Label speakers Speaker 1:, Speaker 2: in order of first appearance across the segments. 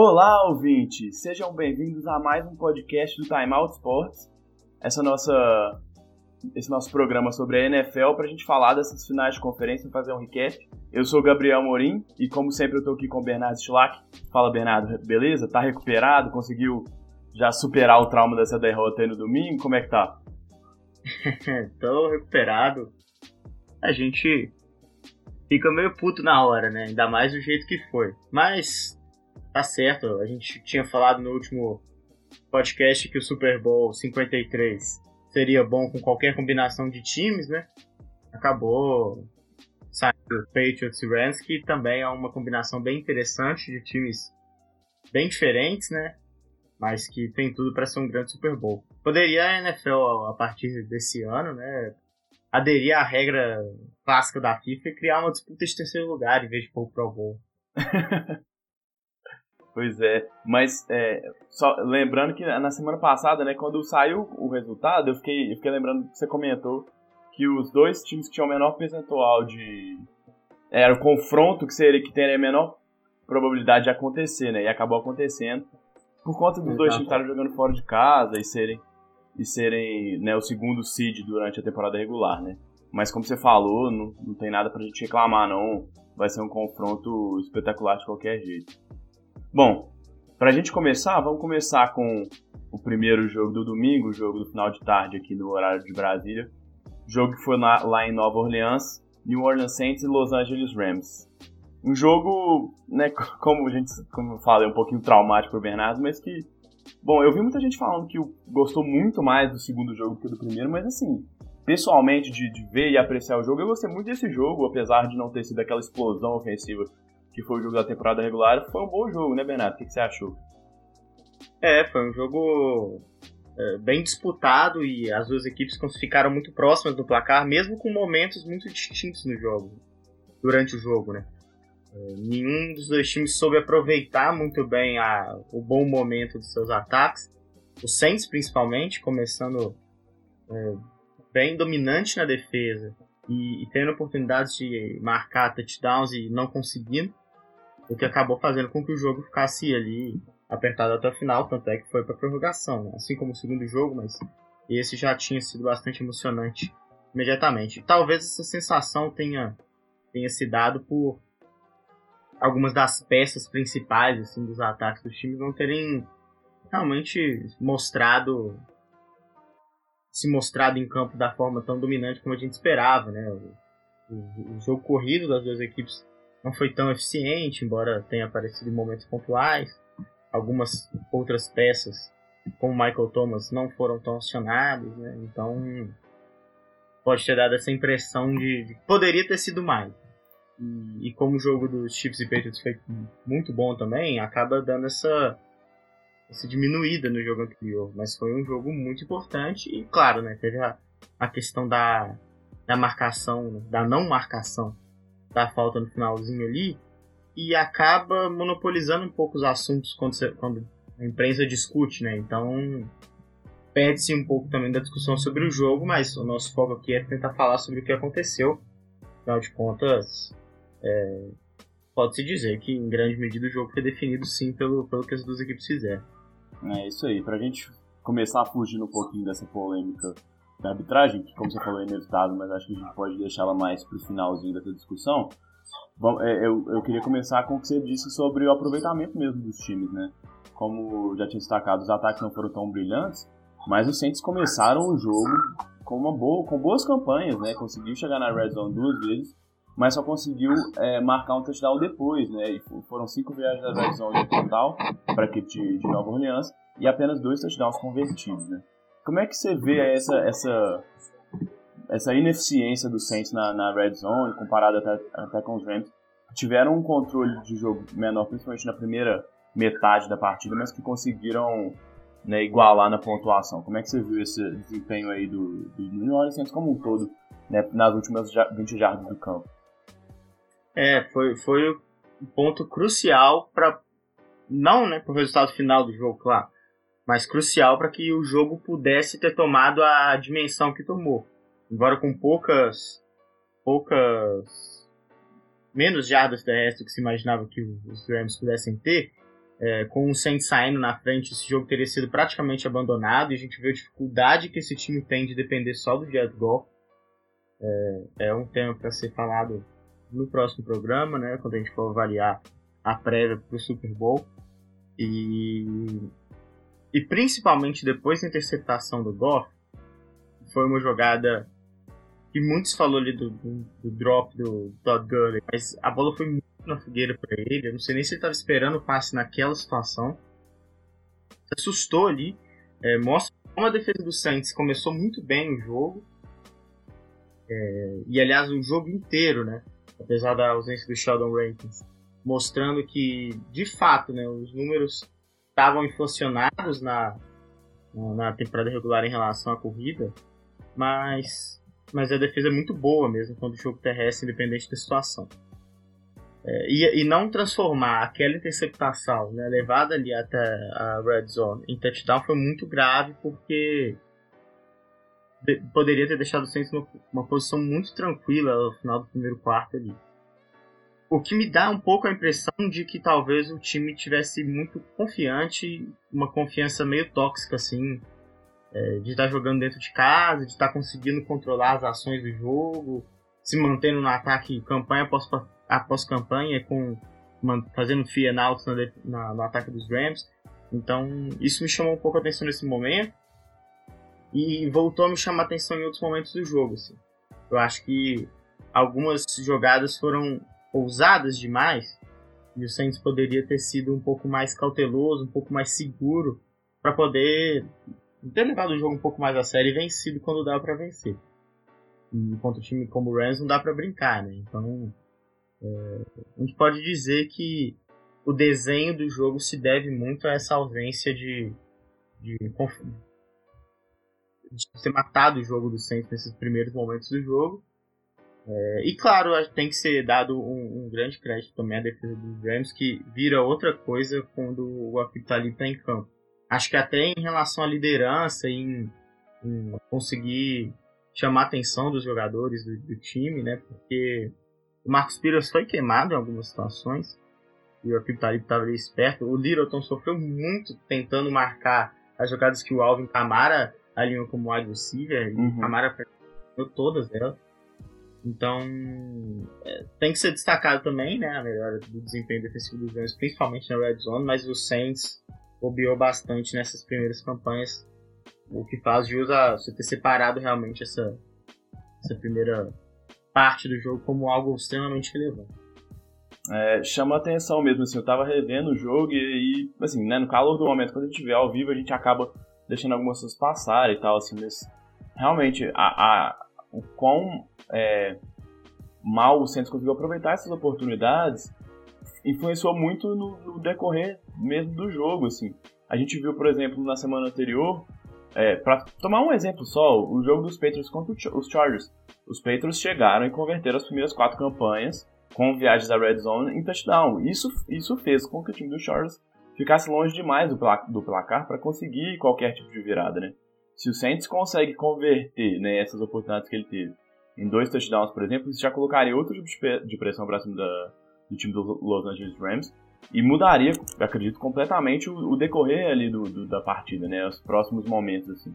Speaker 1: Olá, ouvintes! Sejam bem-vindos a mais um podcast do Time Out Sports. Essa nossa, esse nosso programa sobre a NFL para a gente falar dessas finais de conferência e fazer um recap. Eu sou o Gabriel Morim e, como sempre, eu estou aqui com o Bernardo Schlack. Fala, Bernardo, beleza? Tá recuperado? Conseguiu já superar o trauma dessa derrota aí no domingo? Como é que tá?
Speaker 2: tô recuperado. A gente fica meio puto na hora, né? Ainda mais do jeito que foi. Mas tá certo. A gente tinha falado no último podcast que o Super Bowl 53 seria bom com qualquer combinação de times, né? Acabou saindo Patriots e Rams, que também é uma combinação bem interessante de times bem diferentes, né? Mas que tem tudo para ser um grande Super Bowl. Poderia a NFL, a partir desse ano, né? Aderir à regra clássica da FIFA e criar uma disputa de terceiro lugar em vez de pôr o Pro Bowl.
Speaker 1: Pois é, mas é, só lembrando que na semana passada, né, quando saiu o resultado, eu fiquei, eu fiquei lembrando que você comentou que os dois times que tinham o menor percentual de. Era o confronto que seria que teria a menor probabilidade de acontecer, né? E acabou acontecendo por conta dos Exato. dois times estarem jogando fora de casa e serem, e serem né, o segundo seed durante a temporada regular, né? Mas como você falou, não, não tem nada pra gente reclamar, não. Vai ser um confronto espetacular de qualquer jeito. Bom, pra gente começar, vamos começar com o primeiro jogo do domingo, o jogo do final de tarde aqui no horário de Brasília. Jogo que foi lá, lá em Nova Orleans, New Orleans Saints e Los Angeles Rams. Um jogo, né, como a gente, como eu falei, um pouquinho traumático pro Bernardo, mas que Bom, eu vi muita gente falando que gostou muito mais do segundo jogo que do primeiro, mas assim, pessoalmente, de, de, ver e apreciar o jogo, eu gostei muito desse jogo, apesar de não ter sido aquela explosão ofensiva que foi o jogo da temporada regular, foi um bom jogo, né, Bernardo? O que, você achou?
Speaker 2: É, foi um jogo é, bem disputado e as duas equipes ficaram muito próximas do placar, mesmo com momentos muito distintos no jogo, durante o jogo, né? É, nenhum dos dois times soube aproveitar muito bem a, o bom momento dos seus ataques. O Saints, principalmente, começando é, bem dominante na defesa e, e tendo oportunidades de marcar touchdowns e não conseguindo o que acabou fazendo com que o jogo ficasse ali apertado até o final, tanto é que foi para prorrogação, né? assim como o segundo jogo, mas esse já tinha sido bastante emocionante imediatamente. Talvez essa sensação tenha tenha se dado por algumas das peças principais assim dos ataques dos times não terem realmente mostrado se mostrado em campo da forma tão dominante como a gente esperava, né? O, o, o jogo corrido das duas equipes não foi tão eficiente, embora tenha aparecido em momentos pontuais. Algumas outras peças, como Michael Thomas, não foram tão acionadas, né? Então pode ter dado essa impressão de, de poderia ter sido mais. E, e, como o jogo dos Chiefs e Patriots foi muito bom também, acaba dando essa, essa diminuída no jogo anterior. Mas foi um jogo muito importante e, claro, né, teve a, a questão da, da marcação, da não marcação da falta no finalzinho ali e acaba monopolizando um pouco os assuntos quando, você, quando a imprensa discute, né? Então perde-se um pouco também da discussão sobre o jogo, mas o nosso foco aqui é tentar falar sobre o que aconteceu. Afinal de contas, é, pode-se dizer que em grande medida o jogo foi definido sim pelo, pelo que as duas equipes fizeram.
Speaker 1: É isso aí, pra gente começar a fugir um pouquinho dessa polêmica da arbitragem, que como você falou é inevitável, mas acho que a gente pode deixá-la mais para o finalzinho dessa discussão. Bom, é, eu, eu queria começar com o que você disse sobre o aproveitamento mesmo dos times, né? Como já tinha destacado, os ataques não foram tão brilhantes, mas os Saints começaram o jogo com uma boa, com boas campanhas, né? Conseguiu chegar na red zone duas vezes, mas só conseguiu é, marcar um touchdown depois, né? E foram cinco viagens da red zone no total para a equipe de, de Nova Orleans e apenas dois touchdowns convertidos, né? Como é que você vê essa, essa, essa ineficiência do Saints na, na red zone, comparado até, até com os Rams? Tiveram um controle de jogo menor, principalmente na primeira metade da partida, mas que conseguiram né, igualar na pontuação. Como é que você viu esse desempenho aí do, do New Orleans Saints como um todo, né, nas últimas 20 jardas do campo?
Speaker 2: É, foi, foi um ponto crucial para não, né, para o resultado final do jogo, claro, mas crucial para que o jogo pudesse ter tomado a dimensão que tomou. Embora com poucas poucas menos jardas terrestres que se imaginava que os Rams pudessem ter, é, com o Saints saindo na frente, esse jogo teria sido praticamente abandonado e a gente vê a dificuldade que esse time tem de depender só do Jared Goff. É, é um tema para ser falado no próximo programa, né, quando a gente for avaliar a prévia para o Super Bowl. E, e principalmente depois da interceptação do Goff, foi uma jogada que muitos falou ali do, do, do drop do Todd Gurley, mas a bola foi muito na fogueira para ele. Eu não sei nem se ele estava esperando o passe naquela situação. Se assustou ali. É, mostra como a defesa do Saints começou muito bem o jogo. É, e aliás, o jogo inteiro, né? Apesar da ausência do Sheldon Rankins, mostrando que, de fato, né, os números estavam inflacionados na, na temporada regular em relação à corrida, mas, mas a defesa é muito boa mesmo quando o jogo terrestre, independente da situação. É, e, e, não transformar aquela interceptação né, levada ali até a red zone em touchdown foi muito grave porque de, poderia ter deixado o Saints numa posição muito tranquila no final do primeiro quarto ali. O que me dá um pouco a impressão de que talvez o time tivesse muito confiante, uma confiança meio tóxica assim, é, de estar jogando dentro de casa, de estar conseguindo controlar as ações do jogo, se mantendo no ataque campanha após após campanha com fazendo fear out na, na, no ataque dos Rams. Então isso me chamou um pouco a atenção nesse momento e voltou a me chamar a atenção em outros momentos do jogo. Assim. Eu acho que algumas jogadas foram ousadas demais e o Saints poderia ter sido um pouco mais cauteloso, um pouco mais seguro para poder ter levado o jogo um pouco mais a sério e vencido quando dá para vencer. E contra um time como o Rams não dá para brincar, né? Então é, a gente pode dizer que o desenho do jogo se deve muito a essa ausência de, de, de ter matado o jogo do Saints nesses primeiros momentos do jogo. É, e claro, tem que ser dado um, um, grande crédito também à defesa dos Rams, que vira outra coisa quando o Akip ali está em campo. Acho que até em relação à liderança, em, em conseguir chamar a atenção dos jogadores do, do time, né? Porque o Marcos Pires foi queimado em algumas situações. E o Akib Talib estava ali esperto. O Littleton sofreu muito tentando marcar as jogadas que o Alvin Camara alinhou como wide receiver. Uhum. E o Camara perdeu todas elas. Então, é, tem que ser destacado também, né, a melhora do desempenho defensivo dos Rams, principalmente na red zone, mas o Saints bobeou bastante nessas primeiras campanhas, o que faz jus a você ter separado realmente essa, essa primeira parte do jogo como algo extremamente relevante.
Speaker 1: É, chama atenção mesmo, assim, eu tava revendo o jogo e, e, assim, né, no calor do momento, quando a gente vê ao vivo, a gente acaba deixando algumas coisas passarem e tal, assim, mas realmente a, a, o quão é, mal o Santos conseguiu aproveitar essas oportunidades influenciou muito no, no, decorrer mesmo do jogo, assim. A gente viu, por exemplo, na semana anterior, é, para tomar um exemplo só, o jogo dos Patriots contra os Chargers. Os Patriots chegaram e converteram as primeiras quatro campanhas com viagens da Red Zone em touchdown. Isso, isso fez com que o time dos Chargers ficasse longe demais do, placar, do placar para conseguir qualquer tipo de virada, né? Se o Saints consegue converter né, essas oportunidades que ele teve em dois touchdowns, por exemplo, isso já colocaria outro tipo de pressão para cima da, do time dos Los Angeles Rams e mudaria, acredito, completamente o, o decorrer ali do, do, da partida, né? Os próximos momentos, assim.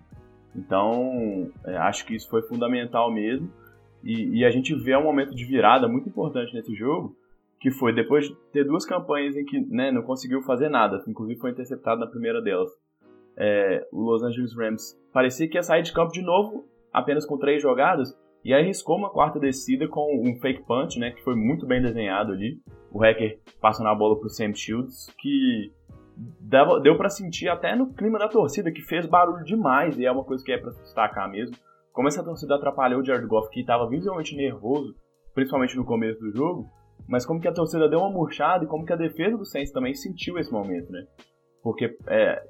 Speaker 1: Então, é, acho que isso foi fundamental mesmo. E, e, a gente vê um momento de virada muito importante nesse jogo, que foi depois de ter duas campanhas em que né, não conseguiu fazer nada, inclusive foi interceptado na primeira delas. É, Los Angeles Rams parecia que ia sair de campo de novo, apenas com três jogadas, e aí arriscou uma quarta descida com um fake punch, né, que foi muito bem desenhado ali. O hacker passando a bola pro Sam Shields, que deu para sentir até no clima da torcida, que fez barulho demais, e é uma coisa que é para destacar mesmo. Como essa torcida atrapalhou o Jared Goff, que estava visivelmente nervoso, principalmente no começo do jogo, mas como que a torcida deu uma murchada e como que a defesa do Saints também sentiu esse momento, né? Porque é,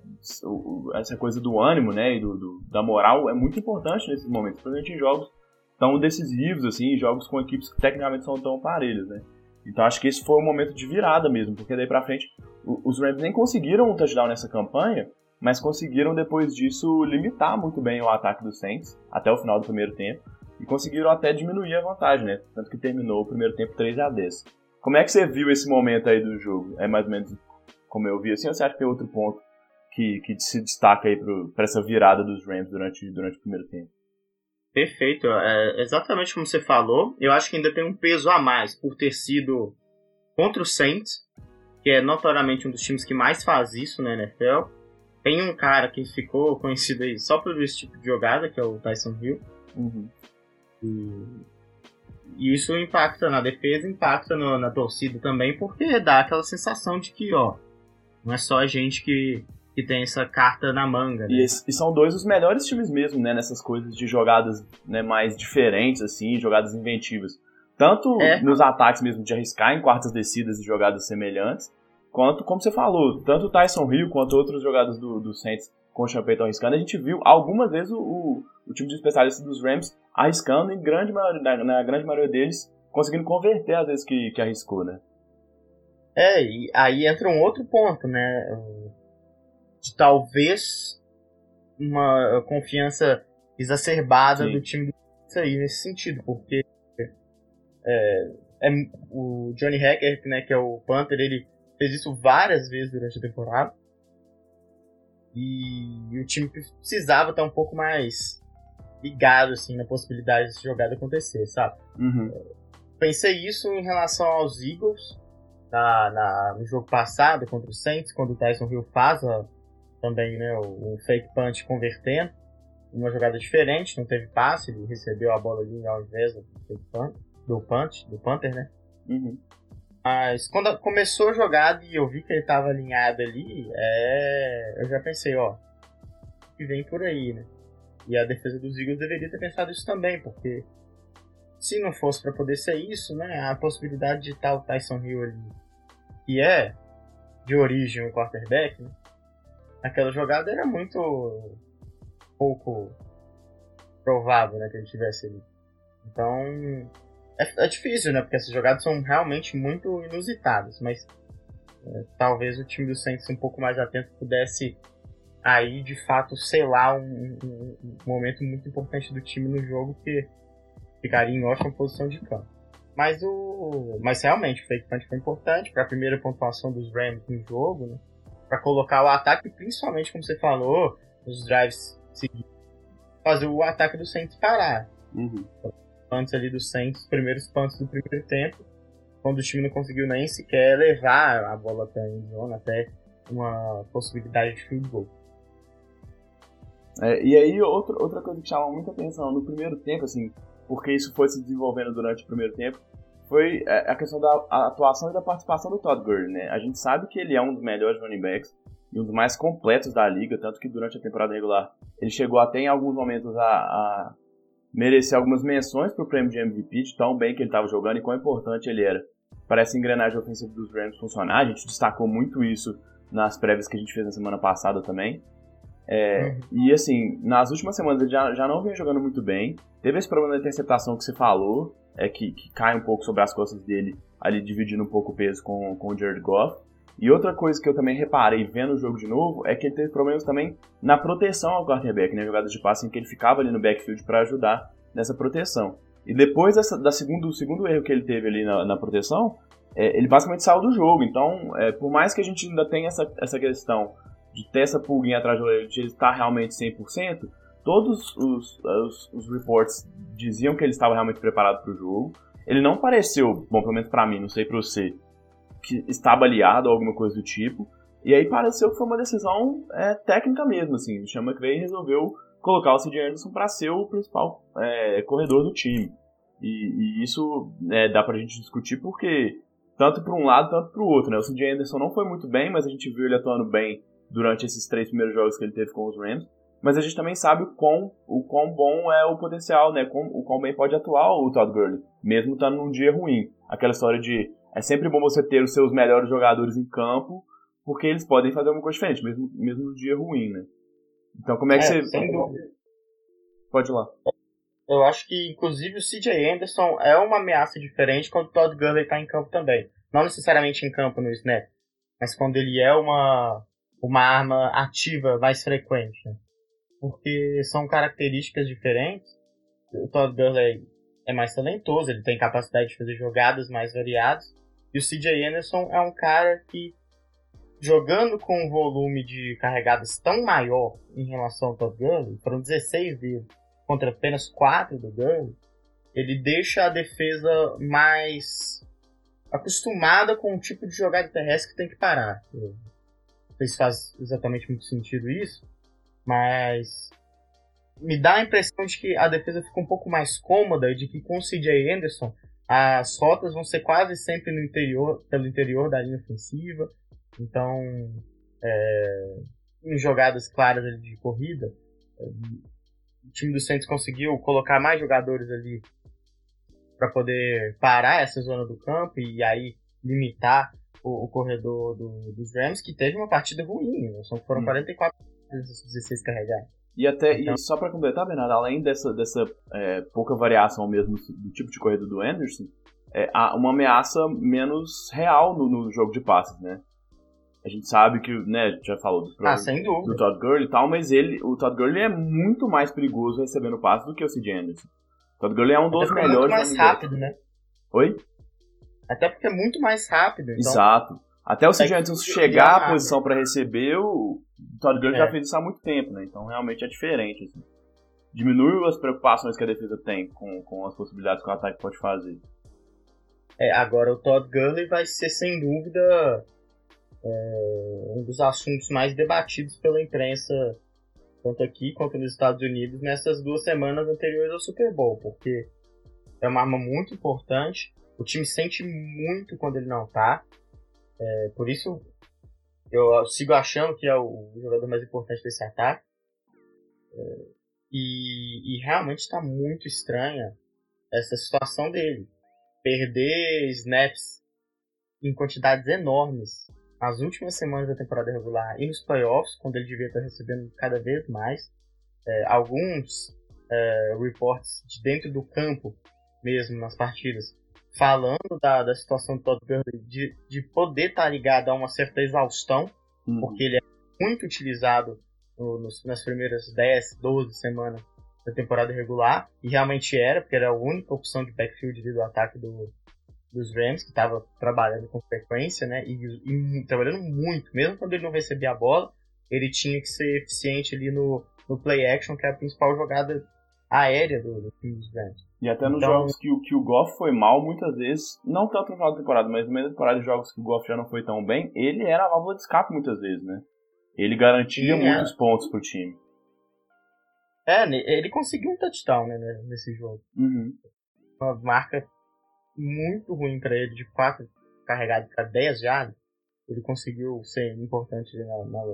Speaker 1: essa coisa do ânimo, né, e do, do, da moral é muito importante nesses momentos, principalmente em jogos tão decisivos, assim, jogos com equipes que tecnicamente são tão parelhos, né? Então acho que esse foi um momento de virada mesmo, porque daí pra frente os Rams nem conseguiram um touchdown nessa campanha, mas conseguiram depois disso limitar muito bem o ataque do Saints até o final do primeiro tempo e conseguiram até diminuir a vantagem, né? Tanto que terminou o primeiro tempo 3 a 10. Como é que você viu esse momento aí do jogo? É mais ou menos como eu vi assim, ou você acha que tem outro ponto que, que se destaca aí para essa virada dos Rams durante, durante o primeiro tempo?
Speaker 2: Perfeito, é exatamente como você falou. Eu acho que ainda tem um peso a mais por ter sido contra o Saints, que é notoriamente um dos times que mais faz isso na NFL. Tem um cara que ficou conhecido aí só por esse tipo de jogada, que é o Tyson Hill. Uhum. E, e, isso impacta na defesa, impacta no, na torcida também, porque dá aquela sensação de que, ó, não é só a gente que, que tem essa carta na manga. Né?
Speaker 1: E, e, são dois dos melhores times mesmo, né? Nessas coisas de jogadas né, mais diferentes, assim, jogadas inventivas. Tanto é. nos ataques mesmo de arriscar em quartas descidas e jogadas semelhantes, quanto, como você falou, tanto o Tyson Hill quanto outros jogadores do, do Saints com o Payton arriscando, a gente viu algumas vezes o, o, o time de especialistas dos Rams arriscando em grande maioria, na, na, grande maioria deles conseguindo converter às vezes que, que arriscou, né?
Speaker 2: É, e aí entra um outro ponto, né? de talvez uma confiança exacerbada Sim. do time do aí nesse sentido, porque é, é, o Johnny Hackett, né, que é o Panther, ele fez isso várias vezes durante a temporada. E, e o time precisava estar um pouco mais ligado assim na possibilidade dessa jogada acontecer, sabe?
Speaker 1: Uhum.
Speaker 2: Pensei isso em relação aos Eagles na, na, no jogo passado contra o Saints, quando o Tyson Hill faz a, também né, o, o, fake punch convertendo. Uma jogada diferente, não teve passe, ele recebeu a bola ali ao invés do fake punch, do punch, do punter, né?
Speaker 1: Uhum.
Speaker 2: Mas quando começou a jogada e eu vi que ele estava alinhado ali, é... eu já pensei, ó, que vem por aí, né? E a defesa dos Eagles deveria ter pensado isso também, porque se não fosse para poder ser isso, né, a possibilidade de estar o Tyson Hill ali, que é de origem um quarterback, né, aquela jogada era muito pouco provável né, que ele tivesse ali. Então é, é, difícil, né? Porque essas jogadas são realmente muito inusitadas, mas é, talvez o time do Saints um pouco mais atento pudesse aí de fato selar um, um, um, momento muito importante do time no jogo que ficaria em ótima posição de campo. Mas o, mas realmente o fake punt foi importante para a primeira pontuação dos Rams no jogo, né? para colocar o ataque, principalmente como você falou, nos drives seguintes, fazer o ataque do Saints parar.
Speaker 1: Uhum.
Speaker 2: Antes ali do Saints, primeiros punts do primeiro tempo, quando o time não conseguiu nem sequer levar a bola até a zona, até uma possibilidade de field goal.
Speaker 1: É, e aí, outra, outra coisa que chama muita atenção no primeiro tempo, assim, porque isso foi se desenvolvendo durante o primeiro tempo, foi é, a questão da atuação e da participação do Todd Gurley, né? A gente sabe que ele é um dos melhores running backs e um dos mais completos da liga, tanto que durante a temporada regular ele chegou até em alguns momentos a, a merecer algumas menções para o prêmio de MVP, de tão bem que ele estava jogando e quão importante ele era para essa engrenagem ofensiva dos Rams funcionar. A gente destacou muito isso nas prévias que a gente fez na semana passada também. É, uhum. E assim, nas últimas semanas ele já, já não vinha jogando muito bem. Teve esse problema da interceptação que você falou, é que, que cai um pouco sobre as costas dele, ali dividindo um pouco o peso com, com o Jared Goff. E outra coisa que eu também reparei vendo o jogo de novo é que ele teve problemas também na proteção ao quarterback, né? Jogadas de passe em que ele ficava ali no backfield para ajudar nessa proteção. E depois dessa, da segundo, do segundo erro que ele teve ali na, na proteção, é, ele basicamente saiu do jogo. Então, é, por mais que a gente ainda tenha essa, essa questão de ter essa pulguinha atrás do orelha, de ele estar realmente 100%, todos os, os, os reports diziam que ele estava realmente preparado para o jogo. Ele não pareceu, bom, pelo menos para mim, não sei para você, que estava aliado ou alguma coisa do tipo. E aí pareceu que foi uma decisão é, técnica mesmo, assim. O Sean McVay resolveu colocar o C.J. Anderson para ser o principal é, corredor do time. E, e isso é, dá pra gente discutir porque tanto para um lado, tanto para o outro, né? O C.J. Anderson não foi muito bem, mas a gente viu ele atuando bem durante esses três primeiros jogos que ele teve com os Rams mas a gente também sabe o quão, o quão bom é o potencial, né? o quão bem pode atuar o Todd Gurley, mesmo estando num dia ruim. Aquela história de é sempre bom você ter os seus melhores jogadores em campo, porque eles podem fazer alguma coisa diferente, mesmo, mesmo no dia ruim, né? Então, como é que é, você. Pode ir lá.
Speaker 2: Eu acho que, inclusive, o CJ Anderson é uma ameaça diferente quando o Todd Gurley está em campo também. Não necessariamente em campo no snap, mas quando ele é uma, uma arma ativa mais frequente. Né? porque são características diferentes. O Todd Gurley é mais talentoso, ele tem capacidade de fazer jogadas mais variadas. E o CJ Anderson é um cara que jogando com um volume de carregadas tão maior em relação ao Todd Gurley, foram 16 dele, contra apenas 4 do Gurley, ele deixa a defesa mais acostumada com o tipo de jogada terrestre que tem que parar. Sei se faz exatamente muito sentido isso, mas me dá a impressão de que a defesa fica um pouco mais cômoda e de que com o CJ Anderson as rotas vão ser quase sempre no interior, pelo interior da linha ofensiva. Então, é, em jogadas claras de corrida, o time do Santos conseguiu colocar mais jogadores ali para poder parar essa zona do campo e aí limitar o, o corredor do, dos Rams, que teve uma partida ruim. Né? Foram hum. 44 desses 16 carregados.
Speaker 1: E até então, e só para completar, Bernardo, além dessa, dessa é, pouca variação mesmo do tipo de corrida do Anderson, é, há uma ameaça menos real no, no, jogo de passes, né? A gente sabe que, né, já falou do,
Speaker 2: ah,
Speaker 1: do Todd Gurley e tal, mas ele, o Todd Gurley é muito mais perigoso recebendo passes do que o C.J. Anderson. O Todd Gurley é um dos melhores. É muito
Speaker 2: mais rápido, né?
Speaker 1: Oi?
Speaker 2: Até porque é muito mais rápido. Então...
Speaker 1: Exato. Até o C.J. Anderson chegar à posição para receber, o Todd Gurley é. já fez isso há muito tempo, né? Então realmente é diferente. Assim. Diminui as preocupações que a defesa tem com, com as possibilidades que o ataque pode fazer.
Speaker 2: É, agora o Todd Gurley vai ser sem dúvida é, um dos assuntos mais debatidos pela imprensa, tanto aqui quanto nos Estados Unidos, nessas duas semanas anteriores ao Super Bowl, porque é uma arma muito importante. O time sente muito quando ele não tá. É, por isso, eu sigo achando que é o jogador mais importante desse ataque. É, e, e, realmente está muito estranha essa situação dele. Perder snaps em quantidades enormes nas últimas semanas da temporada regular e nos playoffs, quando ele devia estar recebendo cada vez mais. É, alguns é, reports de dentro do campo mesmo nas partidas falando da, da situação do Todd Gurley, de, de poder estar tá ligado a uma certa exaustão, uhum. porque ele é muito utilizado no, nos, nas primeiras 10, 12 semanas da temporada regular, e realmente era, porque era a única opção de backfield do ataque do, dos Rams, que estava trabalhando com frequência, né, e, e, trabalhando muito, mesmo quando ele não recebia a bola, ele tinha que ser eficiente ali no, no play action, que é a principal jogada aérea do, do time dos Rams.
Speaker 1: E até nos então, jogos que, que o Goff foi mal, muitas vezes, não tanto no final da temporada, mas no meio da temporada de jogos que o Goff já não foi tão bem, ele era a válvula de escape muitas vezes, né? Ele garantia sim, muitos é. pontos pro time.
Speaker 2: É, ele conseguiu um touchdown né, nesse jogo.
Speaker 1: Uhum.
Speaker 2: Uma marca muito ruim para ele, de 4 carregados para 10 jardas. Ele conseguiu ser importante na, na,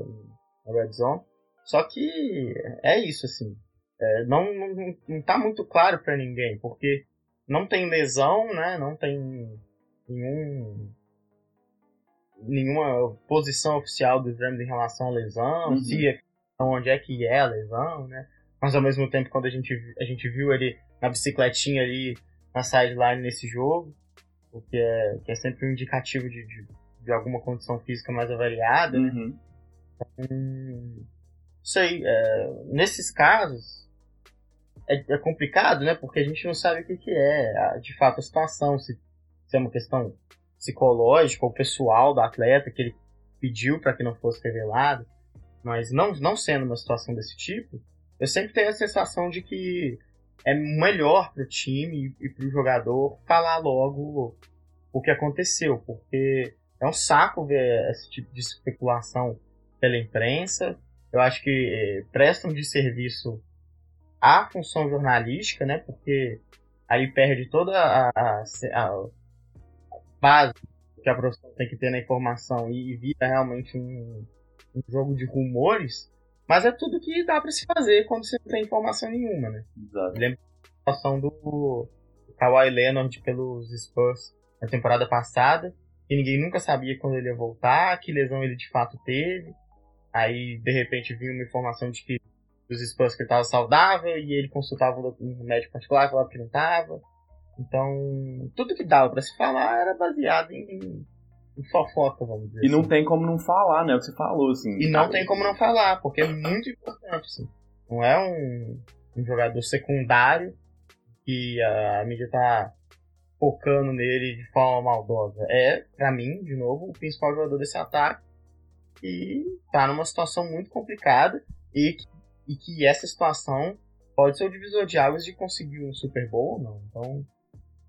Speaker 2: na red zone. Só que é isso, assim é, não, não, não tá muito claro para ninguém, porque não tem lesão, né? Não tem nenhum, nenhuma posição oficial dos Rams em relação à lesão, uhum. se é, onde é que é a lesão, né? Mas ao mesmo tempo, quando a gente, a gente viu ele na bicicletinha ali na sideline nesse jogo, o que é, que é sempre um indicativo de, de, de alguma condição física mais avaliada, né?
Speaker 1: uhum.
Speaker 2: Então, isso aí, é, nesses casos, é, é, complicado, né? Porque a gente não sabe o que, que é, de fato, a situação, se, se é uma questão psicológica ou pessoal do atleta que ele pediu para que não fosse revelado. Mas não, não sendo uma situação desse tipo, eu sempre tenho a sensação de que é melhor para o time e para o jogador falar logo o que aconteceu, porque é um saco ver esse tipo de especulação pela imprensa. Eu acho que eh, prestam de serviço a função jornalística, né? Porque aí perde toda a, a, a base que a profissão tem que ter na informação e vira realmente um, um jogo de rumores. Mas é tudo que dá para se fazer quando você não tem informação nenhuma, né?
Speaker 1: Exato.
Speaker 2: Lembra a situação do Kawhi Leonard pelos Spurs na temporada passada, que ninguém nunca sabia quando ele ia voltar, que lesão ele de fato teve. Aí, de repente, vinha uma informação de que dos Spurs que ele estava saudável e ele consultava um médico particular falava que não estava. Então, tudo que dava para se falar era baseado em, em fofoca, vamos dizer.
Speaker 1: E não assim. tem como não falar, né? O que você falou, assim.
Speaker 2: E não tem como não falar, porque é muito importante, assim. Não é um, um jogador secundário que a, a mídia tá focando nele de forma maldosa. É, para mim, de novo, o principal jogador desse ataque e tá numa situação muito complicada e, e que essa situação pode ser o divisor de águas de conseguir um Super Bowl ou não. Então,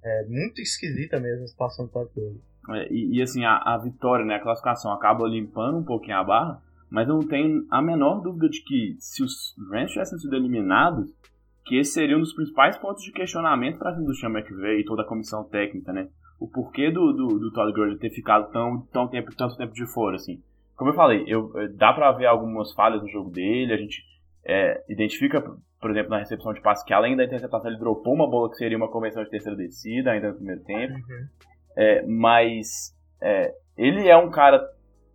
Speaker 2: é muito esquisita mesmo a situação do Todd
Speaker 1: é, e, e, assim, a, a, vitória, né, a classificação acaba limpando um pouquinho a barra, mas não tem a menor dúvida de que se os Rams tivessem sido eliminados, que esse seria um dos principais pontos de questionamento para cima do Sean McVay e toda a comissão técnica, né? O porquê do, do, do Todd Gurley ter ficado tão, tão tempo, tanto tempo de fora, assim. Como eu falei, eu, eh, dá para ver algumas falhas no jogo dele, a gente é, identifica, por exemplo, na recepção de passe, que além da interceptação ele dropou uma bola que seria uma conversão de terceira descida ainda no primeiro tempo. Uhum. É, mas é, ele é um cara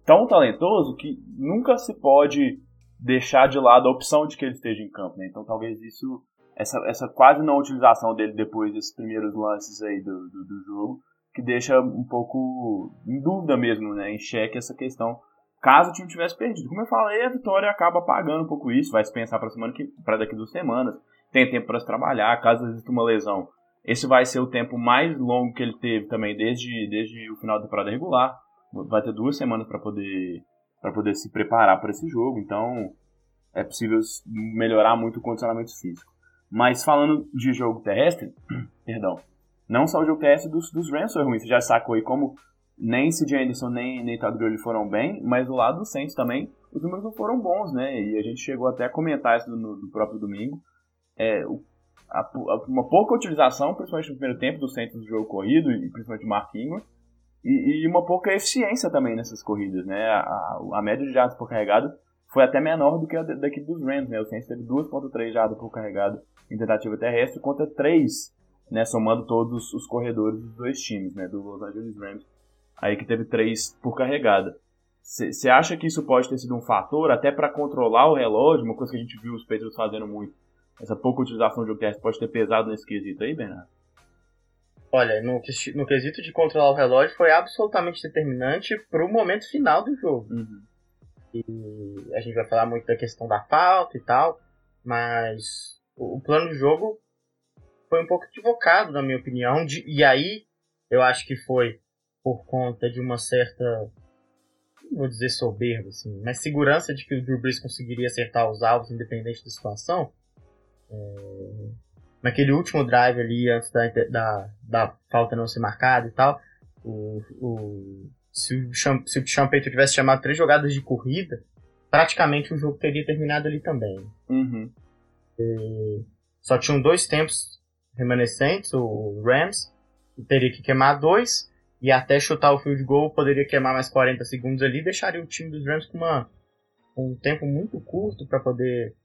Speaker 1: tão talentoso que nunca se pode deixar de lado a opção de que ele esteja em campo, né? Então talvez isso, essa, essa quase não utilização dele depois desses primeiros lances aí do, do, do jogo, que deixa um pouco em dúvida mesmo, né? Em xeque essa questão caso o time tivesse perdido. Como eu falei, a vitória acaba pagando um pouco isso, vai se pensar para semana que para daqui duas semanas, tem tempo para se trabalhar, caso exista uma lesão. Esse vai ser o tempo mais longo que ele teve também desde, desde o final da temporada regular. Vai ter duas semanas para poder para poder se preparar para esse jogo, então é possível melhorar muito o condicionamento físico. Mas falando de jogo terrestre, perdão, não só o jogo terrestre dos, dos Rams foi ruim, você já sacou aí como nem C.J. Anderson nem, nem Todd Gurley foram bem, mas do lado do Saints também, os números não foram bons, né? E a gente chegou até a comentar isso no, no próprio domingo. É, o, a, a, uma pouca utilização, principalmente no primeiro tempo, do Saints do jogo corrido, e principalmente Marquinhos, e, e, uma pouca eficiência também nessas corridas, né? A, a média de jardas por carregado foi até menor do que a daqui dos Rams, né? O Saints teve 2.3 jardas por carregado em tentativa terrestre contra 3, né? Somando todos os corredores dos dois times, né? Do Los Angeles Rams aí que teve três por carregada. Você acha que isso pode ter sido um fator até para controlar o relógio, uma coisa que a gente viu os Patriots fazendo muito? Essa pouca utilização de OKS pode ter pesado nesse quesito aí, Bernardo?
Speaker 2: Olha, no, no quesito de controlar o relógio foi absolutamente determinante para o momento final do jogo. Uhum. E a gente vai falar muito da questão da falta e tal, mas o, o plano de jogo foi um pouco equivocado, na minha opinião, de, e aí eu acho que foi por conta de uma certa, vou dizer soberba, assim, mas segurança de que o Drew Brees conseguiria acertar os alvos independente da situação. É, naquele último drive ali, antes da, da, da, falta não ser marcada e tal, o, o, se o, se o Sean Payton tivesse chamado três jogadas de corrida, praticamente o jogo teria terminado ali também.
Speaker 1: Uhum.
Speaker 2: E, só tinham dois tempos remanescentes, o Rams, teria que queimar dois, e até chutar o field goal poderia queimar mais 40 segundos ali, deixaria o time dos Rams com, uma, um tempo muito curto para poder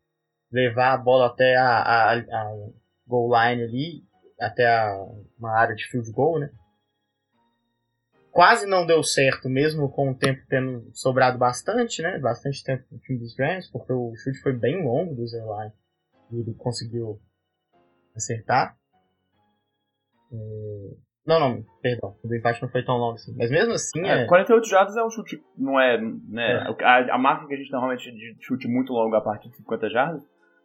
Speaker 2: levar a bola até a, a, a, goal line ali, até a, uma área de field goal, né? Quase não deu certo, mesmo com o tempo tendo sobrado bastante, né? Bastante tempo no time dos Rams, porque o chute foi bem longo do Zerline e ele conseguiu acertar. É, não, não, perdão. O do empate não foi tão longo assim. Mas mesmo assim. É,
Speaker 1: é... 48 jardas é um chute. Não é. Né, é. A, a, marca que a gente normalmente de chute muito longo a partir de 50 jardas.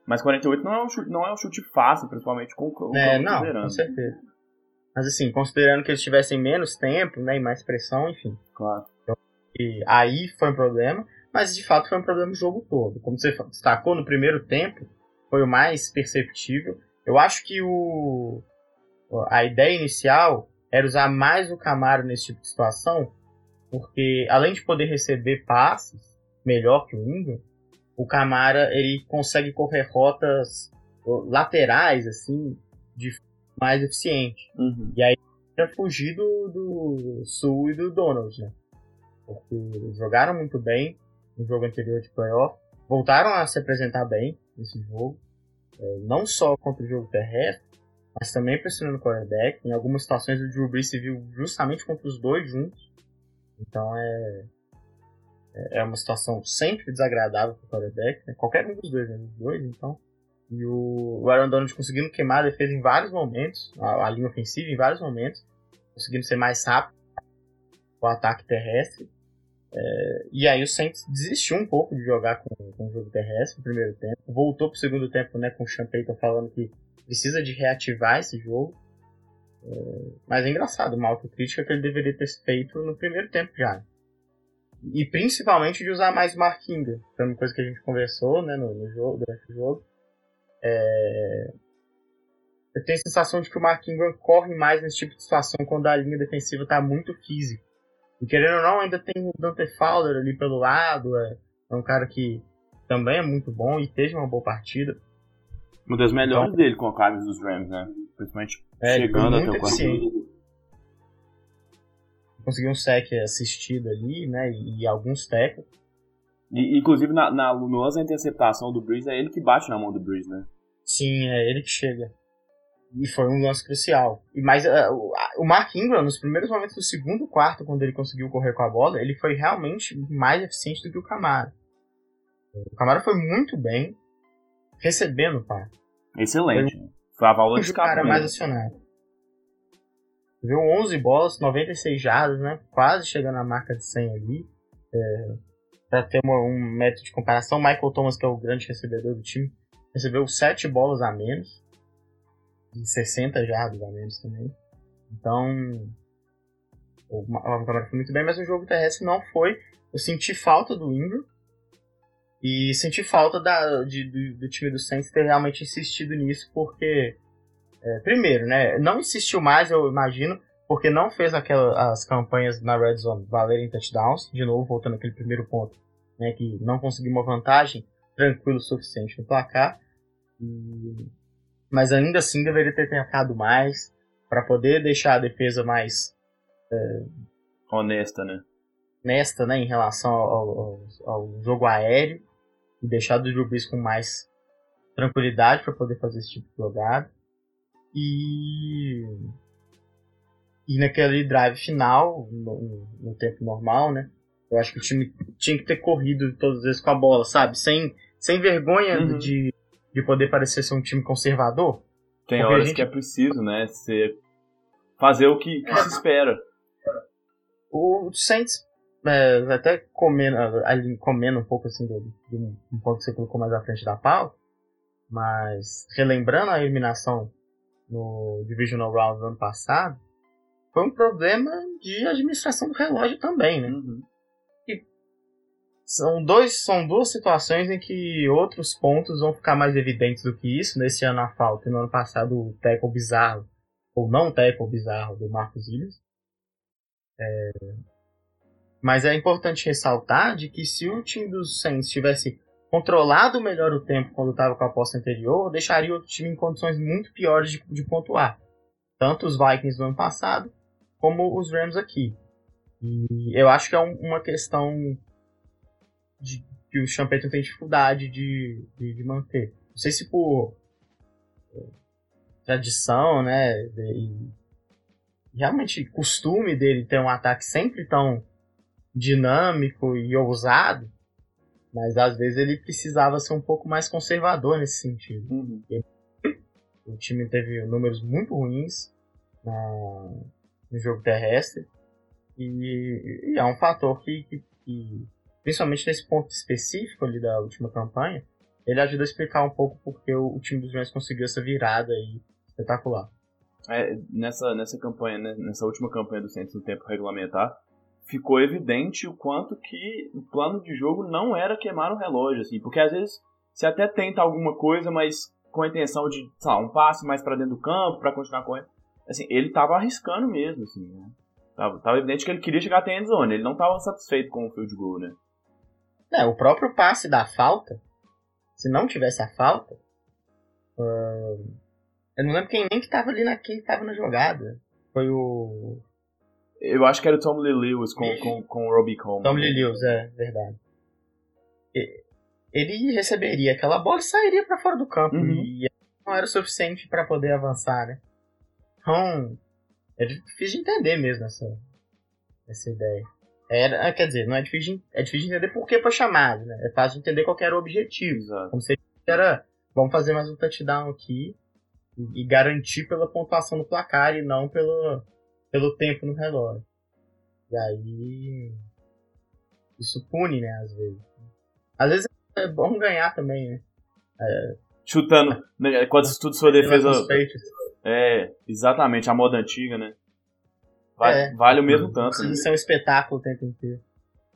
Speaker 1: Mas 48 não é um chute, não é um chute fácil, principalmente com o
Speaker 2: É, não, com certeza. Mas assim, considerando que eles tivessem menos tempo, né, e mais pressão, enfim.
Speaker 1: Claro.
Speaker 2: Então, aí foi um problema, mas de fato foi um problema o jogo todo. Como você destacou no primeiro tempo, foi o mais perceptível. Eu acho que o a ideia inicial era usar mais o Camaro nesse tipo de situação, porque além de poder receber passes melhor que o Ingram, o Camara ele consegue correr rotas laterais assim de mais eficiente.
Speaker 1: Uhum.
Speaker 2: E aí era fugir do, do Sul e do Donald, né? Porque jogaram muito bem no jogo anterior de playoff, voltaram a se apresentar bem nesse jogo, é, não só contra o jogo terrestre, mas também pressionando o quarterback. Em algumas situações o Drew Brees se viu justamente contra os dois juntos. Então é é uma situação sempre desagradável para o quarterback, né? qualquer um dos dois, né? Os dois, então. E o, Aaron Donald conseguindo queimar a defesa em vários momentos, a, a linha ofensiva em vários momentos, conseguindo ser mais rápido o ataque terrestre. É, e aí o Saints desistiu um pouco de jogar com, com o jogo terrestre no primeiro tempo. Voltou para o segundo tempo né, com o Payton falando que precisa de reativar esse jogo. É, mas é engraçado, uma autocrítica que ele deveria ter feito no primeiro tempo já. E principalmente de usar mais Marquinga. Foi uma coisa que a gente conversou né, no, no jogo, durante o jogo. É... Eu tenho a sensação de que o Marquinhos corre mais nesse tipo de situação quando a linha defensiva está muito física. E querendo ou não, ainda tem o Dante Fowler ali pelo lado. É, é um cara que também é muito bom e teve uma boa partida.
Speaker 1: Uma das melhores então, dele com a camisa dos Rams, né? Principalmente é, chegando até o quarto.
Speaker 2: Conseguiu um sec assistido ali, né? E, e alguns.
Speaker 1: E, inclusive, na, na, da interceptação do Breeze, é ele que bate na mão do Breeze, né?
Speaker 2: Sim, é ele que chega. E foi um lance crucial. E mais, uh, o Mark Ingram, nos primeiros momentos do segundo quarto, quando ele conseguiu correr com a bola, ele foi realmente mais eficiente do que o Camaro. O Camaro foi muito bem recebendo par.
Speaker 1: Excelente. Foi, foi a válvula de
Speaker 2: escape. cara mais acionado. Viu 11 bolas, 96 jardas, né? Quase chegando à marca de 100 ali. É, para ter uma, um método de comparação, Michael Thomas, que é o grande recebedor do time, recebeu 7 bolas a menos. E 60 jardas a menos também. Então, o Camaro foi muito bem, mas o jogo terrestre não foi. Eu senti falta do Ingram. E senti falta da, de, do, do, time do Saints ter realmente insistido nisso, porque, é, primeiro, né, não insistiu mais, eu imagino, porque não fez aquelas campanhas na Red Zone valerem touchdowns, de novo, voltando aquele primeiro ponto, né, que não conseguiu uma vantagem tranquilo o suficiente no placar. E... Mas ainda assim deveria ter tentado mais para poder deixar a defesa mais
Speaker 1: é... honesta, né?
Speaker 2: Honesta, né, em relação ao, ao, ao jogo aéreo e deixar o Drew Brees com mais tranquilidade para poder fazer esse tipo de jogada. E e naquele drive final, no, no, tempo normal, né? Eu acho que o time tinha que ter corrido todas as vezes com a bola, sabe? Sem, sem vergonha uhum. de, de poder parecer ser um time conservador.
Speaker 1: Tem horas gente... que é preciso, né? Ser, fazer o que, que é. se espera.
Speaker 2: O Saints, é, até comendo, ali, comendo um pouco assim do, do, um ponto que você colocou mais à frente da pau, mas relembrando a eliminação no Divisional Round do ano passado, foi um problema de administração do relógio também, né? Uhum. são, dois, são duas situações em que outros pontos vão ficar mais evidentes do que isso. Nesse ano a falta e no ano passado o tackle bizarro, ou não tackle bizarro, do Marcos Williams. É... Mas é importante ressaltar de que se o time dos Saints tivesse controlado melhor o tempo quando estava com a posse anterior, deixaria o time em condições muito piores de, de pontuar. Tanto os Vikings do ano passado, como os Rams aqui. E eu acho que é um, uma questão de, que o Champeton tem dificuldade de, de, de, manter. Não sei se por é, tradição, né, realmente costume dele ter um ataque sempre tão dinâmico e ousado, mas às vezes ele precisava ser um pouco mais conservador nesse sentido. Uhum. O time teve números muito ruins na, no jogo terrestre. E, e é um fator que, que, que, principalmente nesse ponto específico ali da última campanha, ele ajuda a explicar um pouco porque o, o time dos Rams conseguiu essa virada aí espetacular.
Speaker 1: É, nessa, nessa campanha, né, nessa última campanha do Santos no tempo regulamentar, ficou evidente o quanto que o plano de jogo não era queimar o relógio, assim, porque às vezes você até tenta alguma coisa, mas com a intenção de, sei lá, um passe mais para dentro do campo, para continuar correndo assim, ele tava arriscando mesmo, assim, né? Tava, tava evidente que ele queria chegar até a endzone, ele não tava satisfeito com o field goal, né?
Speaker 2: É, o próprio passe da falta, se não tivesse a falta, uh, eu não lembro quem nem que tava ali na, quem tava na jogada. Foi o...
Speaker 1: Eu acho que era o Tom Lee Lewis com, com, com o Robbie Coleman.
Speaker 2: Tom Lee Lewis, é, verdade. Ele receberia aquela bola e sairia para fora do campo. Uhum. E não era o suficiente para poder avançar, né? Então, é difícil de entender mesmo essa, essa ideia. Era, ah, quer dizer, não é difícil, de, é difícil de entender por que foi chamado, né? É fácil de entender qual era o objetivo. Exato. Como se era, vamos fazer mais um touchdown aqui e, e garantir pela pontuação do placar e não pelo, pelo tempo no relógio. E aí, isso pune, né, às vezes. Às vezes é bom ganhar também, né? É,
Speaker 1: Chutando, né, quando tudo sua defesa é, exatamente, a moda antiga, né? Vale, é. vale o mesmo tanto.
Speaker 2: Isso né? é um espetáculo o tempo inteiro.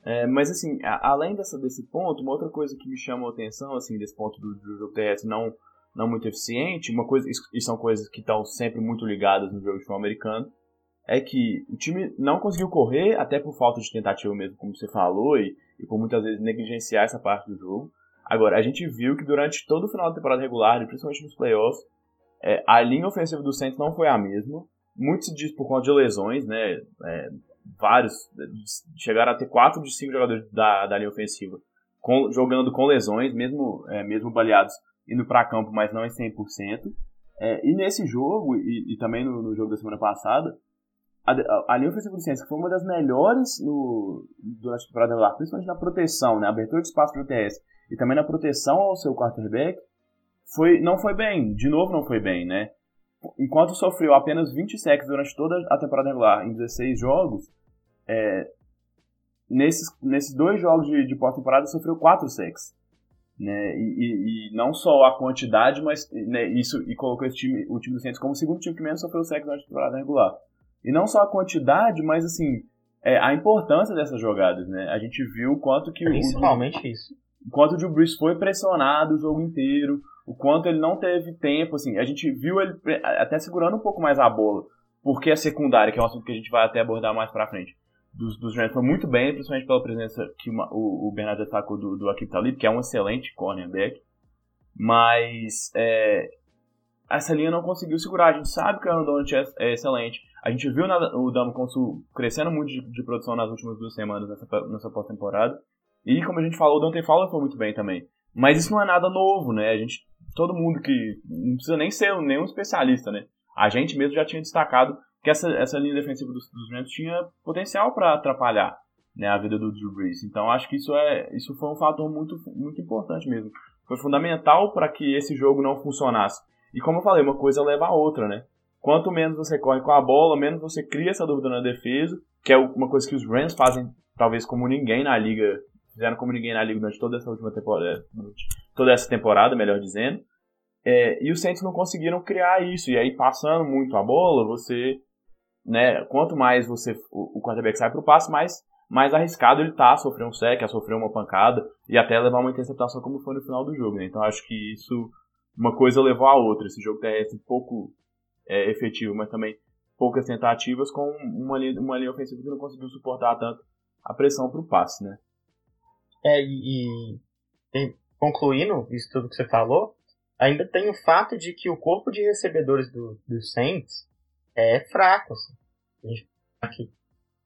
Speaker 1: É, mas assim, a, além dessa, desse ponto, uma outra coisa que me chamou a atenção, assim, desse ponto do, do jogo terrestre não, não muito eficiente, uma coisa, e são coisas que estão sempre muito ligadas no jogo de futebol americano, é que o time não conseguiu correr, até por falta de tentativa mesmo, como você falou, e, e por muitas vezes negligenciar essa parte do jogo. Agora, a gente viu que durante todo o final da temporada regular, e principalmente nos playoffs, é, a linha ofensiva do Saints não foi a mesma. Muito se diz por conta de lesões, né? É, vários chegaram a ter quatro de cinco jogadores da, da linha ofensiva com, jogando com lesões, mesmo, é, mesmo baleados indo para campo, mas não em 100%. É, e nesse jogo, e, e também no, no, jogo da semana passada, a, a, linha ofensiva do Ciência foi uma das melhores no, durante a temporada regular, principalmente na proteção, né, abertura de espaço para o TS e também na proteção ao seu quarterback, foi, não foi bem. De novo, não foi bem, né? Enquanto sofreu apenas 20 sacks durante toda a temporada regular em 16 jogos, é, nesses, nesses dois jogos de, de pós-temporada sofreu 4 sacks. Né? E, e, e, não só a quantidade, mas né, isso e colocou esse time, o time do Saints como o segundo time que menos sofreu sacks durante a temporada regular. E não só a quantidade, mas assim, é, a importância dessas jogadas, né? A gente viu o quanto que
Speaker 2: Principalmente o, isso.
Speaker 1: O quanto o Drew Brees foi pressionado o jogo inteiro, o quanto ele não teve tempo, assim, a gente viu ele até segurando um pouco mais a bola, porque a secundária, que é um assunto que a gente vai até abordar mais pra frente, dos, dos Giants foi muito bem, principalmente pela presença que uma, o, o Bernardo destacou do, do Akib Talib, que é um excelente cornerback, mas é, essa linha não conseguiu segurar, a gente sabe que o Aaron Donald é, é excelente, a gente viu o Damo Consul crescendo muito de, de, produção nas últimas duas semanas nessa, nessa pós-temporada, e como a gente falou, o Dante Fowler foi muito bem também. Mas isso não é nada novo, né? A gente, todo mundo que não precisa nem ser nenhum especialista, né? A gente mesmo já tinha destacado que essa, essa linha defensiva dos, dos Rams tinha potencial para atrapalhar né, a vida do Drew Brees. Então acho que isso é isso foi um fator muito, muito importante mesmo. Foi fundamental para que esse jogo não funcionasse. E como eu falei, uma coisa leva a outra, né? Quanto menos você corre com a bola, menos você cria essa dúvida na defesa, que é uma coisa que os Rams fazem talvez como ninguém na liga fizeram como ninguém na liga durante toda essa última temporada, toda essa temporada, melhor dizendo. É, e os Saints não conseguiram criar isso. E aí, passando muito a bola, você, né, quanto mais você o, o quarterback sai para o passe, mais, mais arriscado ele tá a sofrer um sec, a sofrer uma pancada e até levar uma interceptação como foi no final do jogo. Né? Então, acho que isso, uma coisa levou a outra. Esse jogo terrestre pouco é, efetivo, mas também poucas tentativas com uma linha, uma linha ofensiva que não conseguiu suportar tanto a pressão para o passe, né?
Speaker 2: É, e, e, concluindo isso tudo que você falou, ainda tem o fato de que o corpo de recebedores do, do Saints é fraco. Assim. A gente aqui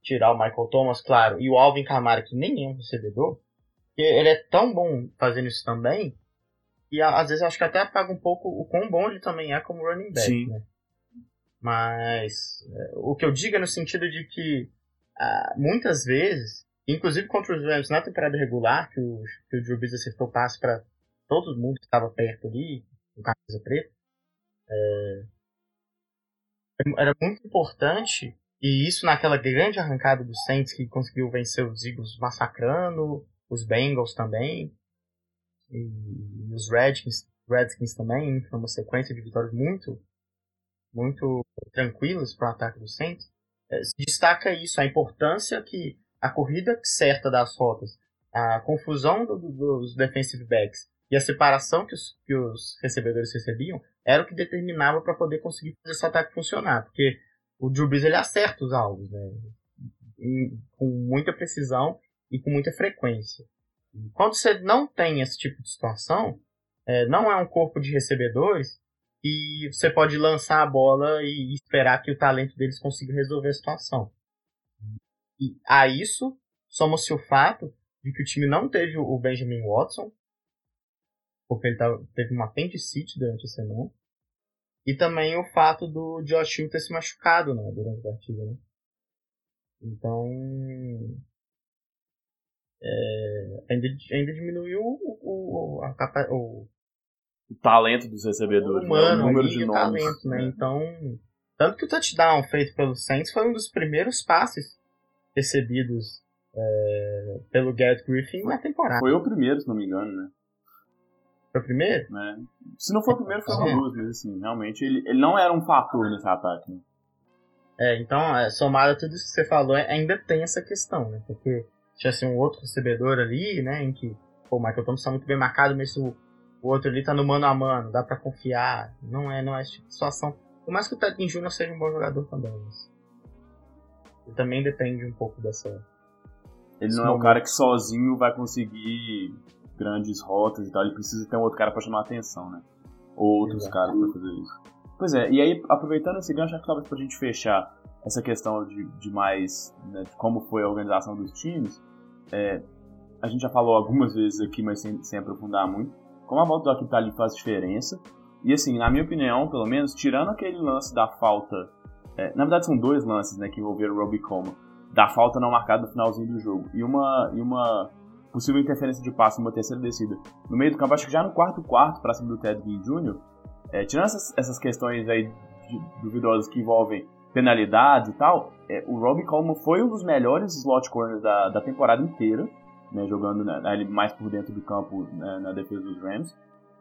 Speaker 2: tirar o Michael Thomas, claro, e o Alvin Kamara, que nem é um recebedor, ele é tão bom fazendo isso também, e às vezes acho que até apaga um pouco o quão bom ele também é como running back, Sim. né? Mas é, o que eu digo é no sentido de que ah, muitas vezes Inclusive contra os Rams na temporada regular, que o, que o Drew Brees acertou passe para todo mundo que estava perto ali, com camisa preta. É, era muito importante, e isso naquela grande arrancada do Saints que conseguiu vencer os Eagles massacrando, os Bengals também, e, e os Redskins, Redskins também, foi uma sequência de vitórias muito, muito tranquilas para o ataque do Saints. É, destaca isso, a importância que a corrida certa das rotas, a confusão do, dos defensive backs e a separação que os, que os recebedores recebiam era o que determinava para poder conseguir fazer esse ataque funcionar. Porque o Drew Brees ele acerta os alvos, né? E, com muita precisão e com muita frequência. Quando você não tem esse tipo de situação, é, não é um corpo de recebedores e você pode lançar a bola e esperar que o talento deles consiga resolver a situação. E a isso soma-se o fato de que o time não teve o Benjamin Watson, porque ele tava, teve uma apendicite durante a semana. E também o fato do Josh Hill ter se machucado né, durante a partida. Né? Então. É, ainda, ainda diminuiu o, o, a o,
Speaker 1: o talento dos recebedores,
Speaker 2: o, humano, né? o número de nomes. Talento, né? É. Então, tanto que o touchdown feito pelo Saints foi um dos primeiros passes recebidos é, pelo Garrett Griffin na temporada.
Speaker 1: Foi o primeiro, se não me engano, né?
Speaker 2: Foi o primeiro?
Speaker 1: É. Se não for o primeiro, foi o duas, mas assim, realmente ele, ele não era um fator nesse ataque. Né?
Speaker 2: É, então, é, somado a tudo isso que você falou, ainda tem essa questão, né? Porque tivesse um outro recebedor ali, né, em que pô, o Michael Thomas está muito bem marcado, mas o, o outro ali tá no mano a mano, dá para confiar. Não é, não é esse tipo de situação. Por mais que o Ted Jr. seja um bom jogador também, mas ele também depende um pouco dessa.
Speaker 1: Ele não é um cara que sozinho vai conseguir grandes rotas e tal, ele precisa ter um outro cara para chamar a atenção, né? Ou outros Exato. caras para fazer isso. Pois é, e aí, aproveitando esse gancho, acho que talvez pra gente fechar essa questão de, de mais, né, de como foi a organização dos times, é, a gente já falou algumas vezes aqui, mas sem, sem aprofundar muito, como a volta do Akita ali faz diferença, e assim, na minha opinião, pelo menos, tirando aquele lance da falta, é, na verdade são dois lances, né, que envolveram o Robbie Coleman, da falta não marcada no finalzinho do jogo, e uma, e uma possível interferência de passe numa terceira descida no meio do campo, acho que já no quarto quarto, para cima do Ted Ginn Jr., é, tirando essas, essas questões aí duvidosas que envolvem penalidades e tal, é, o Robbie Coleman foi um dos melhores slot corners da, da temporada inteira, né, jogando né, mais por dentro do campo né, na defesa dos Rams.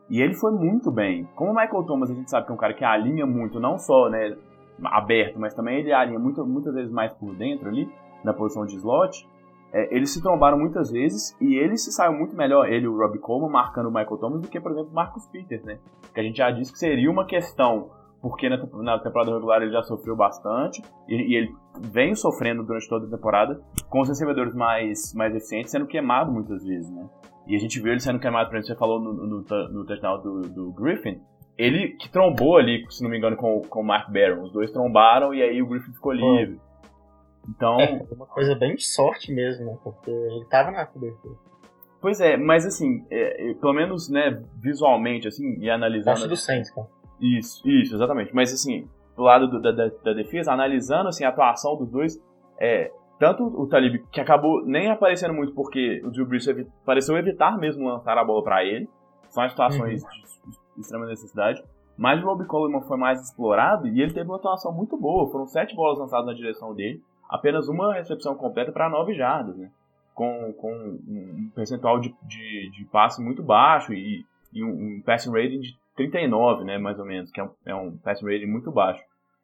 Speaker 1: E ele foi muito bem. Como o Michael Thomas, a gente sabe que é um cara que alinha muito, não só né, aberto, mas também ele alinha muito, muitas vezes mais por dentro ali, na posição de slot. É, eles se trombaram muitas vezes e ele se saiu muito melhor, ele e o Robbie Coleman, marcando o Michael Thomas, do que, por exemplo, o Marcus Peters, né? Que a gente já disse que seria uma questão, porque na, na temporada regular ele já sofreu bastante e, e, ele vem sofrendo durante toda a temporada com os recebedores mais, mais eficientes sendo queimado muitas vezes, né? E a gente viu ele sendo queimado, por exemplo, você falou no, no, no touchdown do, do Griffin, ele que trombou ali, se não me engano, com, com o Mark Barron. Os dois trombaram e aí o Griffin ficou livre. Então.
Speaker 2: É, uma coisa bem de sorte mesmo, né? Porque ele tava na cobertura.
Speaker 1: Pois é, mas assim, é, é, pelo menos, né, visualmente, assim, e analisando.
Speaker 2: Acho do Saints, cara.
Speaker 1: Isso, isso, exatamente. Mas assim, do lado do, da, da, defesa, analisando assim, a atuação dos dois, é, tanto o Talib, que acabou nem aparecendo muito porque o Drew Brees evi pareceu evitar mesmo lançar a bola para ele, são as situações uhum. de, de extrema necessidade, mas o Robbie Coleman foi mais explorado e ele teve uma atuação muito boa, foram sete bolas lançadas na direção dele, apenas uma recepção completa para 9 jardas, né? Com, com um percentual de, de, de passe muito baixo e, e um, um passing rating de 39, né, mais ou menos, que é um, é um passing rating muito baixo.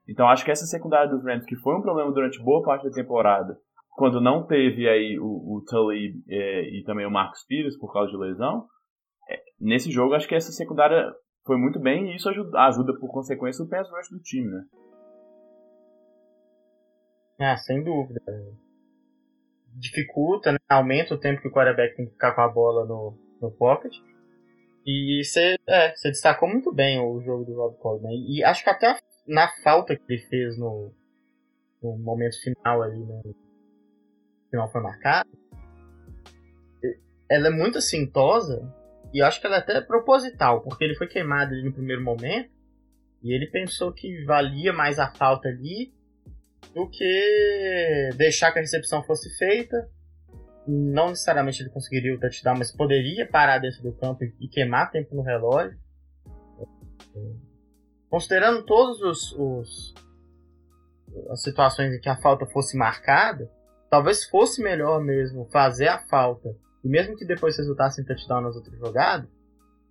Speaker 1: Então acho que essa secundária dos Rams, que foi um problema durante boa parte da temporada, quando não teve aí o, o Tully é, e também o Marcos Pires por causa de lesão, é, nesse jogo acho que essa secundária foi muito bem e isso ajuda, ajuda por consequência o pass rush do time, né?
Speaker 2: Ah, sem dúvida. Dificulta, né? aumenta o tempo que o quarterback tem que ficar com a bola no, no pocket. E você, é, destacou muito bem o jogo do Rob Coleman. E acho que até na falta que ele fez no, no momento final ali, né? final foi marcado, ela é muito assintosa e eu acho que ela é até proposital, porque ele foi queimado ali no primeiro momento e ele pensou que valia mais a falta ali do que deixar que a recepção fosse feita. Não necessariamente ele conseguiria o touchdown, mas poderia parar dentro do campo e queimar tempo no relógio. Considerando todos os, os as situações em que a falta fosse marcada, talvez fosse melhor mesmo fazer a falta e mesmo que depois resultasse em touchdown nas outras jogadas,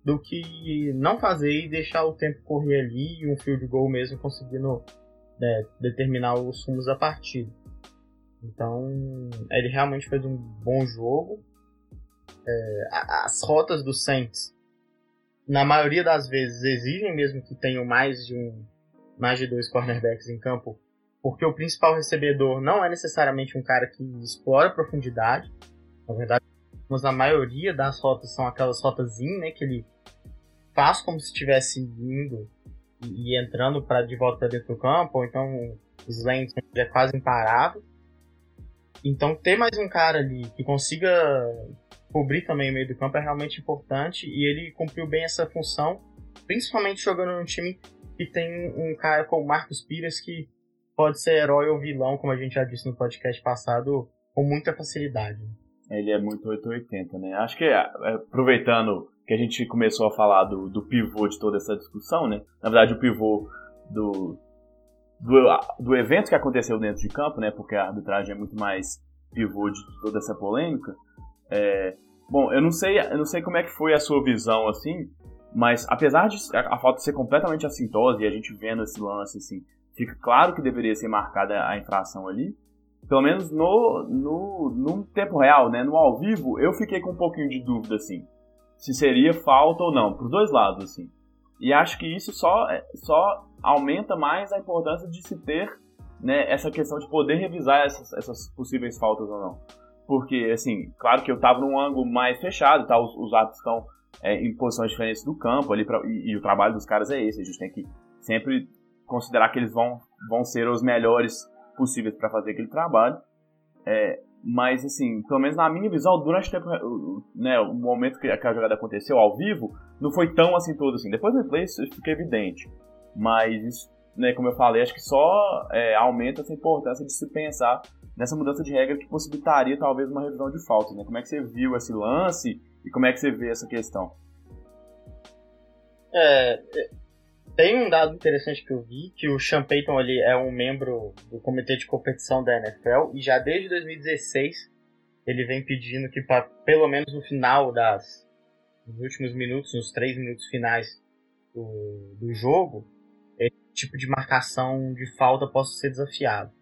Speaker 2: do que não fazer e deixar o tempo correr ali e um field goal mesmo conseguindo né, determinar os rumos da partida. Então, ele realmente fez um bom jogo. É, as rotas do Saints, na maioria das vezes, exigem mesmo que tenham mais de um, mais de dois cornerbacks em campo, porque o principal recebedor não é necessariamente um cara que explora profundidade. Na verdade, mas a maioria das rotas são aquelas rotas in, né, que ele faz como se estivesse indo e, entrando para de volta para dentro do campo, ou então o slants é quase imparável. Então ter mais um cara ali que consiga cobrir também o meio do campo é realmente importante e ele cumpriu bem essa função, principalmente jogando num time que tem um cara como Marcos Pires que pode ser herói ou vilão, como a gente já disse no podcast passado, com muita facilidade.
Speaker 1: Ele é muito 880, né? Acho que é, aproveitando que a gente começou a falar do, do pivô de toda essa discussão, né? Na verdade, o pivô do, do, do evento que aconteceu dentro de campo, né? Porque a arbitragem é muito mais pivô de toda essa polêmica. É, bom, eu não sei, eu não sei como é que foi a sua visão assim, mas apesar de a, a falta ser completamente assintosa e a gente vendo esse lance assim, fica claro que deveria ser marcada a infração ali. pelo menos no, no, no tempo real, né, no ao vivo, eu fiquei com um pouquinho de dúvida, assim, se seria falta ou não, pros dois lados, assim. E acho que isso só, só aumenta mais a importância de se ter né, essa questão de poder revisar essas, essas possíveis faltas ou não. Porque, assim, claro que eu tava num ângulo mais fechado, tá? os, os atos estão é, em posições diferentes do campo ali pra, e, e, o trabalho dos caras é esse. A gente tem que sempre considerar que eles vão, vão ser os melhores possíveis para fazer aquele trabalho. É, mas, assim, pelo menos na minha visão, durante o tempo, né, o momento que a jogada aconteceu ao vivo, não foi tão assim todo assim. Depois do replay isso fica evidente. Mas isso, né, como eu falei, acho que só é, aumenta essa importância de se pensar nessa mudança de regra que possibilitaria talvez uma revisão de faltas. Né? Como é que você viu esse lance e como é que você vê essa questão?
Speaker 2: É, tem um dado interessante que eu vi, que o Sean Payton é um membro do comitê de competição da NFL e já desde 2016 ele vem pedindo que para pelo menos no final das nos últimos minutos, nos três minutos finais do, do jogo, esse tipo de marcação de falta possa ser desafiado.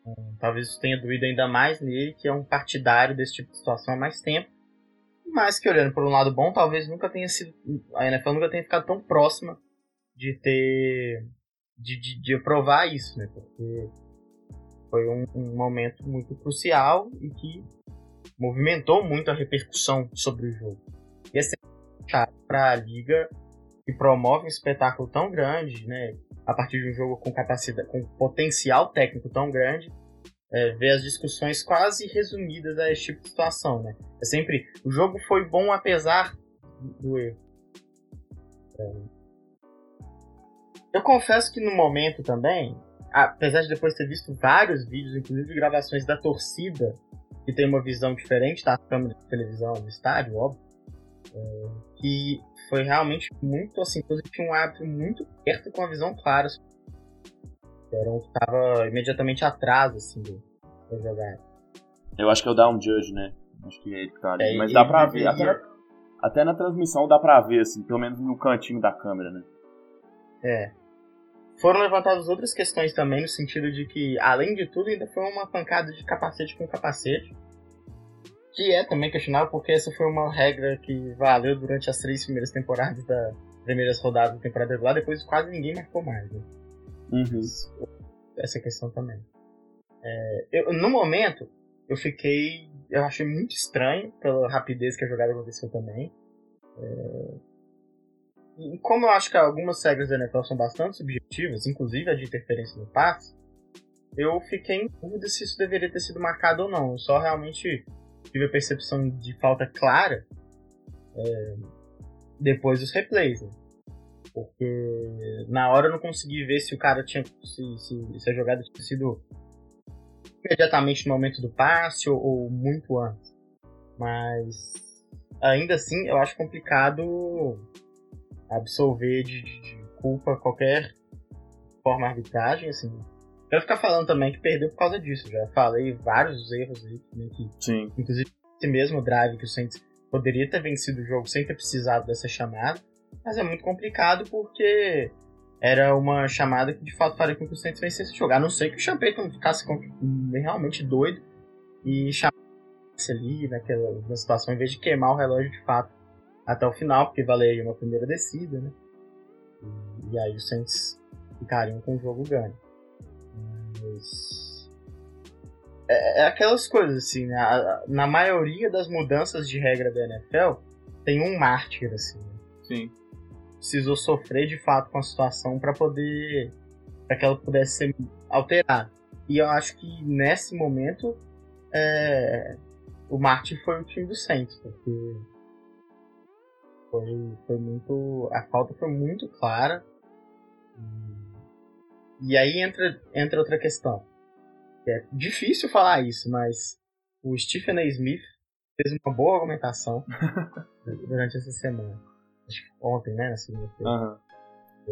Speaker 2: Então, talvez isso tenha doído ainda mais nele, que é um partidário desse tipo de situação há mais tempo. Mas que olhando por um lado bom, talvez nunca tenha sido. A NFL nunca tenha ficado tão próxima de ter. de, de, de aprovar isso, né? Porque foi um, um, momento muito crucial e que movimentou muito a repercussão sobre o jogo. E é para a liga que promove um espetáculo tão grande, né? A partir de um jogo com capacidade, com potencial técnico tão grande, é, ver as discussões quase resumidas a esse tipo de situação, né? É sempre o jogo foi bom apesar do erro. É, eu confesso que no momento também, apesar de depois ter visto vários vídeos, inclusive de gravações da torcida, que tem uma visão diferente da câmera de televisão do estádio, óbvio, é, que foi realmente muito assim, inclusive tinha um árbitro muito perto com a visão clara. Era um que estava imediatamente atrás, assim, da jogada.
Speaker 1: Eu acho que é o Down Judge, né? Acho que é ele que tá ali. É, Mas dá pra ver, até até na transmissão dá pra ver, assim, pelo menos no cantinho da câmera, né?
Speaker 2: É. Foram levantadas outras questões também, no sentido de que, além de tudo, ainda foi uma pancada de capacete com capacete. Que é também questionável, porque essa foi uma regra que valeu durante as três primeiras temporadas da primeiras rodadas da temporada regular, depois quase ninguém marcou mais. Né?
Speaker 1: Uhum.
Speaker 2: Essa questão também. É, eu, no momento, eu fiquei. Eu achei muito estranho pela rapidez que a jogada aconteceu também. É, como eu acho que algumas regras da NFL são bastante subjetivas, inclusive a de interferência no passe, eu fiquei em dúvida se isso deveria ter sido marcado ou não. Eu só realmente tive a percepção de falta clara é, depois dos replays. Né? Porque na hora eu não consegui ver se o cara tinha. se, se, se a jogada tinha sido imediatamente no momento do passe ou, ou muito antes. Mas ainda assim eu acho complicado absolver de, de, culpa qualquer forma de arbitragem, assim. Eu ficar falando também que perdeu por causa disso. Já falei vários erros aí, né, que,
Speaker 1: Sim.
Speaker 2: inclusive esse mesmo drive que o Saints poderia ter vencido o jogo sem ter precisado dessa chamada, mas é muito complicado porque era uma chamada que de fato faria com que o Saints vencesse o jogo. A não ser que o Champeyton ficasse realmente doido e chamasse ali naquela na situação, em vez de queimar o relógio de fato até o final, porque valeria uma primeira descida, né? E, aí os Saints ficariam com o jogo ganho. Mas. É, é aquelas coisas assim, né? Na maioria das mudanças de regra da NFL, tem um mártir, assim. Né?
Speaker 1: Sim.
Speaker 2: Precisou sofrer de fato com a situação para poder. para que ela pudesse ser alterada. E eu acho que nesse momento. É, o mártir foi o time do Saints, porque foi, foi muito. A falta foi muito clara. E aí entra, entra outra questão. É difícil falar isso, mas o Stephen A. Smith fez uma boa argumentação durante essa semana. Acho que ontem, né? Na segunda-feira.
Speaker 1: Uhum.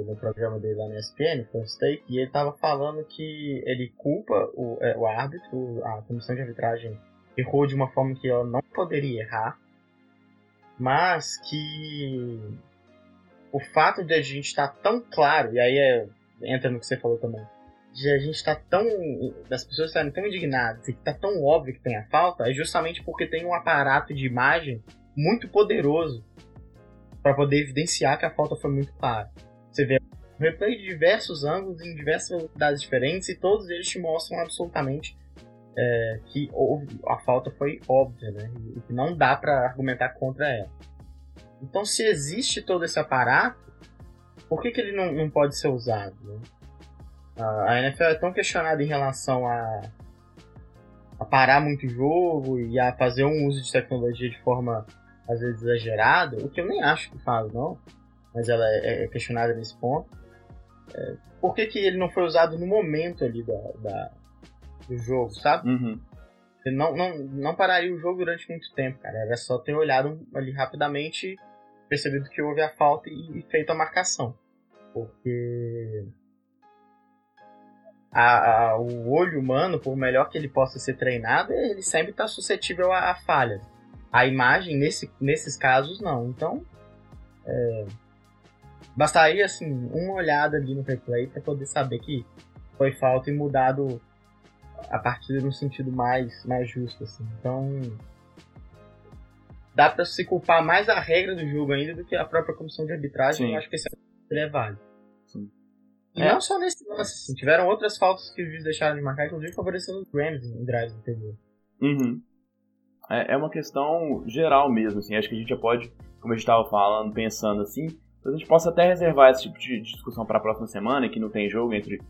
Speaker 2: No programa dele lá no ESPN, First Take, e ele estava falando que ele culpa o, é, o árbitro, a comissão de arbitragem errou de uma forma que ela não poderia errar, mas que o fato de a gente estar tão claro, e aí é, entra no que você falou também, de a gente estar tá tão. das pessoas estarem tão indignadas e que tá tão óbvio que tem a falta, é justamente porque tem um aparato de imagem muito poderoso para poder evidenciar que a falta foi muito clara. Você vê replay de diversos ângulos em diversas velocidades diferentes e todos eles te mostram absolutamente é, que houve, a falta foi óbvia, né? E que não dá para argumentar contra ela. Então, se existe todo esse aparato, por que, que ele não, não pode ser usado? Né? A NFL é tão questionada em relação a, a parar muito jogo e a fazer um uso de tecnologia de forma às vezes exagerada, o que eu nem acho que faz, não, mas ela é, é questionada nesse ponto. É, por que, que ele não foi usado no momento ali da, da do jogo, sabe?
Speaker 1: Uhum.
Speaker 2: Não, não, não pararia o jogo durante muito tempo, cara. Era só ter olhado ali rapidamente, percebido que houve a falta e, e feito a marcação. Porque a, a, o olho humano, por melhor que ele possa ser treinado, ele sempre está suscetível a, a falhas. A imagem, nesse, nesses casos, não. Então, é, bastaria assim, uma olhada ali no replay para poder saber que foi falta e mudado a partida no sentido mais, mais justo. Assim. Então, dá para se culpar mais a regra do jogo ainda do que a própria comissão de arbitragem. Sim. Eu acho que esse é válido. Sim. E é. não só nesse lance, assim, tiveram outras faltas que os juízes deixaram de marcar, inclusive favorecendo os Rams em drives anteriores.
Speaker 1: Uhum. É, é uma questão geral mesmo, assim, acho que a gente já pode, como a gente estava falando, pensando assim, a gente possa até reservar esse tipo de discussão para a próxima semana, que não tem jogo entre,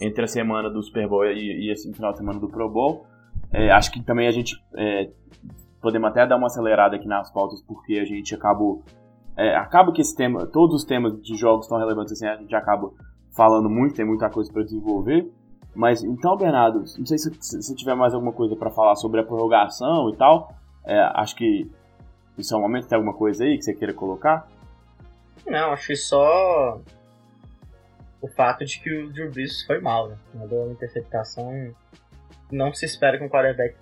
Speaker 1: entre a semana do Super Bowl e, e assim, final de semana do Pro Bowl. É, acho que também a gente é, podemos até dar uma acelerada aqui nas pautas, porque a gente acabou. É, acaba que esse tema, todos os temas de jogos tão relevantes assim, a gente acaba falando muito, tem muita coisa para desenvolver. Mas então, Bernardo, não sei se você tiver mais alguma coisa para falar sobre a prorrogação e tal. É, acho que isso é um momento, tem alguma coisa aí que você queira colocar?
Speaker 2: Não, acho que só o fato de que o Drew Brees foi mal, né? Mandou uma interceptação. Não se espera que um quarterback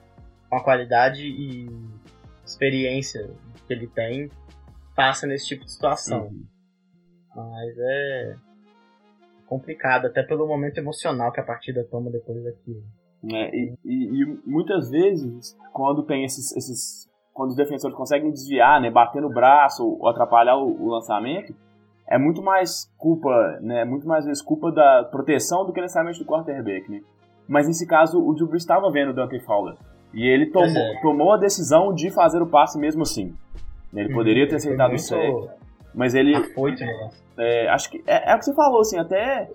Speaker 2: com a qualidade e experiência que ele tem passa nesse tipo de situação. Uhum. Mas é complicado, até pelo momento emocional que a partida toma depois daquilo.
Speaker 1: É, e, e, e, muitas vezes, quando tem esses, esses. Quando os defensores conseguem desviar, né, bater no braço ou atrapalhar o, o lançamento, é muito mais culpa, né, muito mais vezes culpa da proteção do que necessariamente do quarterback, né? Mas nesse caso, o Drew estava vendo o Dante Fowler. E ele tomou, é. tomou a decisão de fazer o passe mesmo assim. Ele poderia ter aceitado o sec, mas ele.
Speaker 2: Afoito?
Speaker 1: É, acho que é, é, o que você falou, assim, até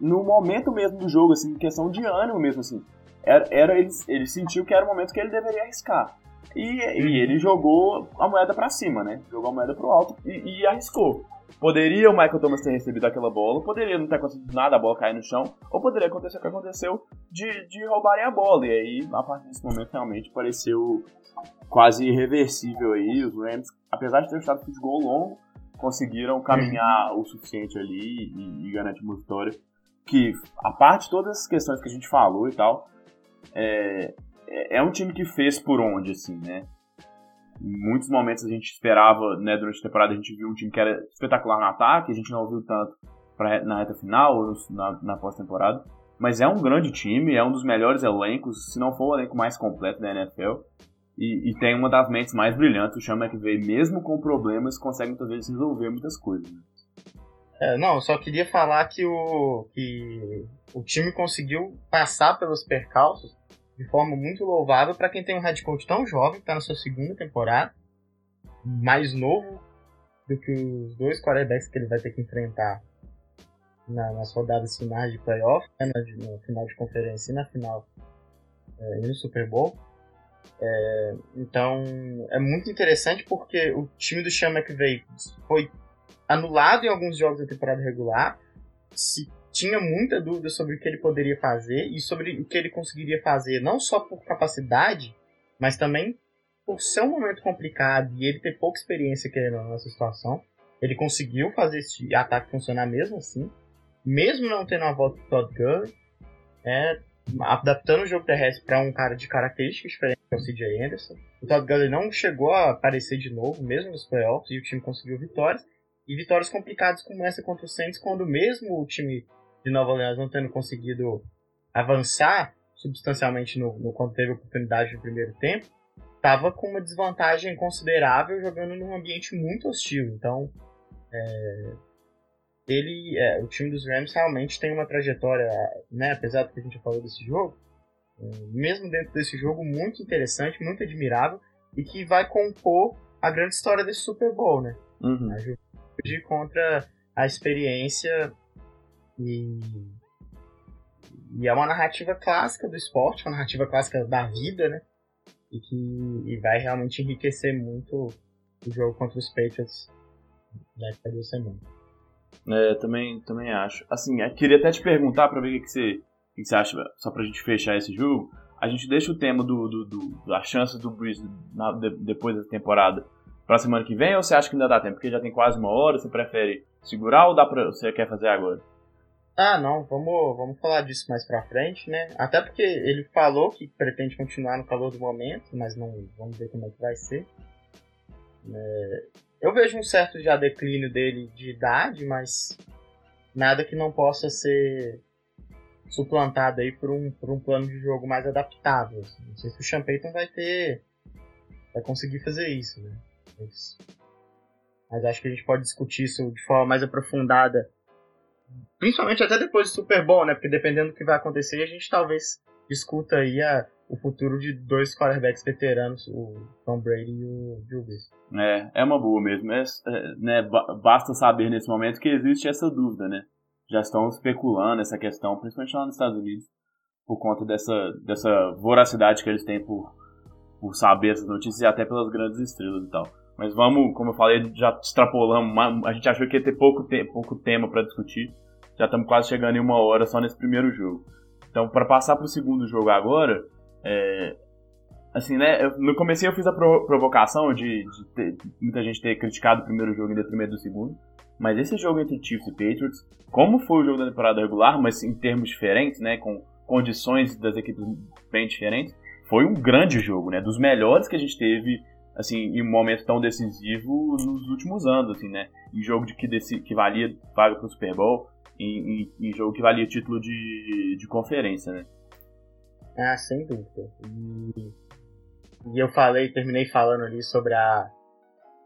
Speaker 1: no momento mesmo do jogo, assim, questão de ânimo mesmo, assim. Era, era ele, ele sentiu que era o momento que ele deveria arriscar. E, e uhum. ele jogou a moeda para cima, né? Jogou a moeda pro alto e, e, arriscou. Poderia o Michael Thomas ter recebido aquela bola, poderia não ter acontecido nada, a bola cair no chão, ou poderia acontecer o que aconteceu de, de roubarem a bola. E aí, a partir desse momento, realmente pareceu quase irreversível aí. Os Rams, apesar de ter estado de gol longo, conseguiram caminhar o suficiente ali e, e garantir uma vitória. Que, a parte de todas as questões que a gente falou e tal, é, é, é um time que fez por onde, assim, né? Em muitos momentos a gente esperava, né, durante a temporada a gente viu um time que era espetacular no ataque, a gente não viu tanto pra, na reta final ou na, na pós-temporada. Mas é um grande time, é um dos melhores elencos, se não for o elenco mais completo da NFL. E, e, tem uma das mentes mais brilhantes, o Sean McVay, mesmo com problemas, consegue muitas vezes resolver muitas coisas. Né?
Speaker 2: É, não, só queria falar que o, que o time conseguiu passar pelos percalços de forma muito louvável para quem tem um head coach tão jovem, que está na sua segunda temporada, mais novo do que os dois quarterbacks que ele vai ter que enfrentar na, nas rodadas finais de playoff, né, no, final de conferência e na final é, no Super Bowl. É, então é muito interessante porque o time do Sean McVay foi anulado em alguns jogos da temporada regular. Se tinha muita dúvida sobre o que ele poderia fazer e sobre o que ele conseguiria fazer, não só por capacidade, mas também por ser um momento complicado e ele ter pouca experiência querendo nessa situação. Ele conseguiu fazer esse ataque funcionar mesmo assim, mesmo não tendo a volta do Todd Gurley. É, adaptando o jogo terrestre para um cara de características diferentes que é o CJ Anderson. O Todd Gurley não chegou a aparecer de novo, mesmo nos playoffs, e o time conseguiu vitórias. E vitórias complicadas como essa contra o Saints, quando mesmo o time de Nova Orleans não tendo conseguido avançar substancialmente no, no quando teve oportunidade no primeiro tempo, estava com uma desvantagem considerável jogando num ambiente muito hostil. Então, é, ele, é, o time dos Rams realmente tem uma trajetória, né, apesar do que a gente falou desse jogo, é, mesmo dentro desse jogo, muito interessante, muito admirável e que vai compor a grande história desse Super Bowl, né?
Speaker 1: Uhum.
Speaker 2: A juventude contra a experiência e, e é uma narrativa clássica do esporte, uma narrativa clássica da vida, né? E que e vai realmente enriquecer muito o jogo contra os Patriots daqui a duas semanas.
Speaker 1: É, também, também acho. Assim, eu queria até te perguntar pra ver o que, que, você, o que você acha, só pra gente fechar esse jogo. A gente deixa o tema do, do, do das chances do Breeze na, de, depois da temporada pra semana que vem ou você acha que ainda dá tempo? Porque já tem quase uma hora, você prefere segurar ou dá pra, você quer fazer agora?
Speaker 2: Ah, não, vamos, vamos falar disso mais pra frente, né? Até porque ele falou que pretende continuar no calor do momento, mas não vamos ver como é que vai ser. É, eu vejo um certo já declínio dele de idade, mas nada que não possa ser suplantado aí por um, por um plano de jogo mais adaptável. Assim. Não sei se o Sean Payton vai ter. vai conseguir fazer isso, né? Mas acho que a gente pode discutir isso de forma mais aprofundada. Principalmente até depois do Super Bowl, né? Porque dependendo do que vai acontecer, a gente talvez discuta aí a, o futuro de dois quarterbacks veteranos, o Tom Brady e o Drew.
Speaker 1: É, é uma boa mesmo. É, é, né, basta saber nesse momento que existe essa dúvida, né? Já estão especulando essa questão, principalmente lá nos Estados Unidos, por conta dessa, dessa voracidade que eles têm por, por saber essas notícias e até pelas grandes estrelas e tal. Mas vamos, como eu falei, já extrapolamos. A gente achou que ia ter pouco, te pouco tema para discutir. Já estamos quase chegando em uma hora só nesse primeiro jogo. Então, para passar para o segundo jogo agora, é, assim, né? No começo eu fiz a provocação de, de, ter, muita gente ter criticado o primeiro jogo em detrimento do segundo. Mas esse jogo entre Chiefs e Patriots, como foi o jogo da temporada regular, mas em termos diferentes, né? Com condições das equipes bem diferentes, foi um grande jogo, né? Dos melhores que a gente teve, assim, em um momento tão decisivo nos últimos anos, assim, né? Em jogo de que, desse, que valia vaga pro Super Bowl, em, em, em jogo que valia título de, de conferência, né?
Speaker 2: Ah, sem dúvida. E, e eu falei, terminei falando ali sobre a,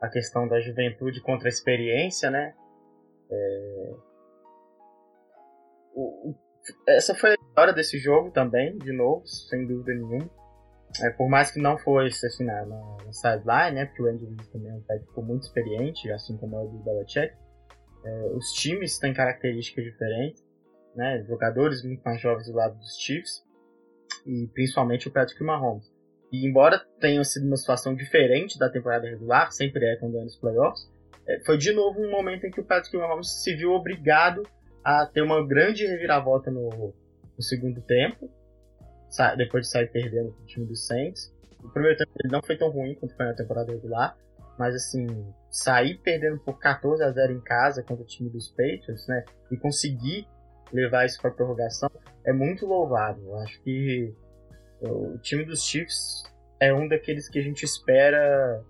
Speaker 2: a questão da juventude contra a experiência, né? É... O, essa foi a história desse jogo também, de novo, sem dúvida nenhuma. É, por mais que não fosse assim na, na, sideline, né? Porque o Andy Reid também é um técnico muito experiente, assim como é o do Belichick. É, os times têm características diferentes, né? Jogadores muito mais jovens do lado dos Chiefs e principalmente o Patrick Mahomes. E embora tenha sido uma situação diferente da temporada regular, sempre é quando é nos playoffs, é, foi de novo um momento em que o Patrick Mahomes se viu obrigado a ter uma grande reviravolta no, no segundo tempo, depois de sair perdendo o time dos Saints. O primeiro tempo ele não foi tão ruim quanto foi na temporada regular, mas assim, sair perdendo por 14 a 0 em casa contra o time dos Patriots, né, e conseguir levar isso para prorrogação é muito louvável. Eu acho que o time dos Chiefs é um daqueles que a gente espera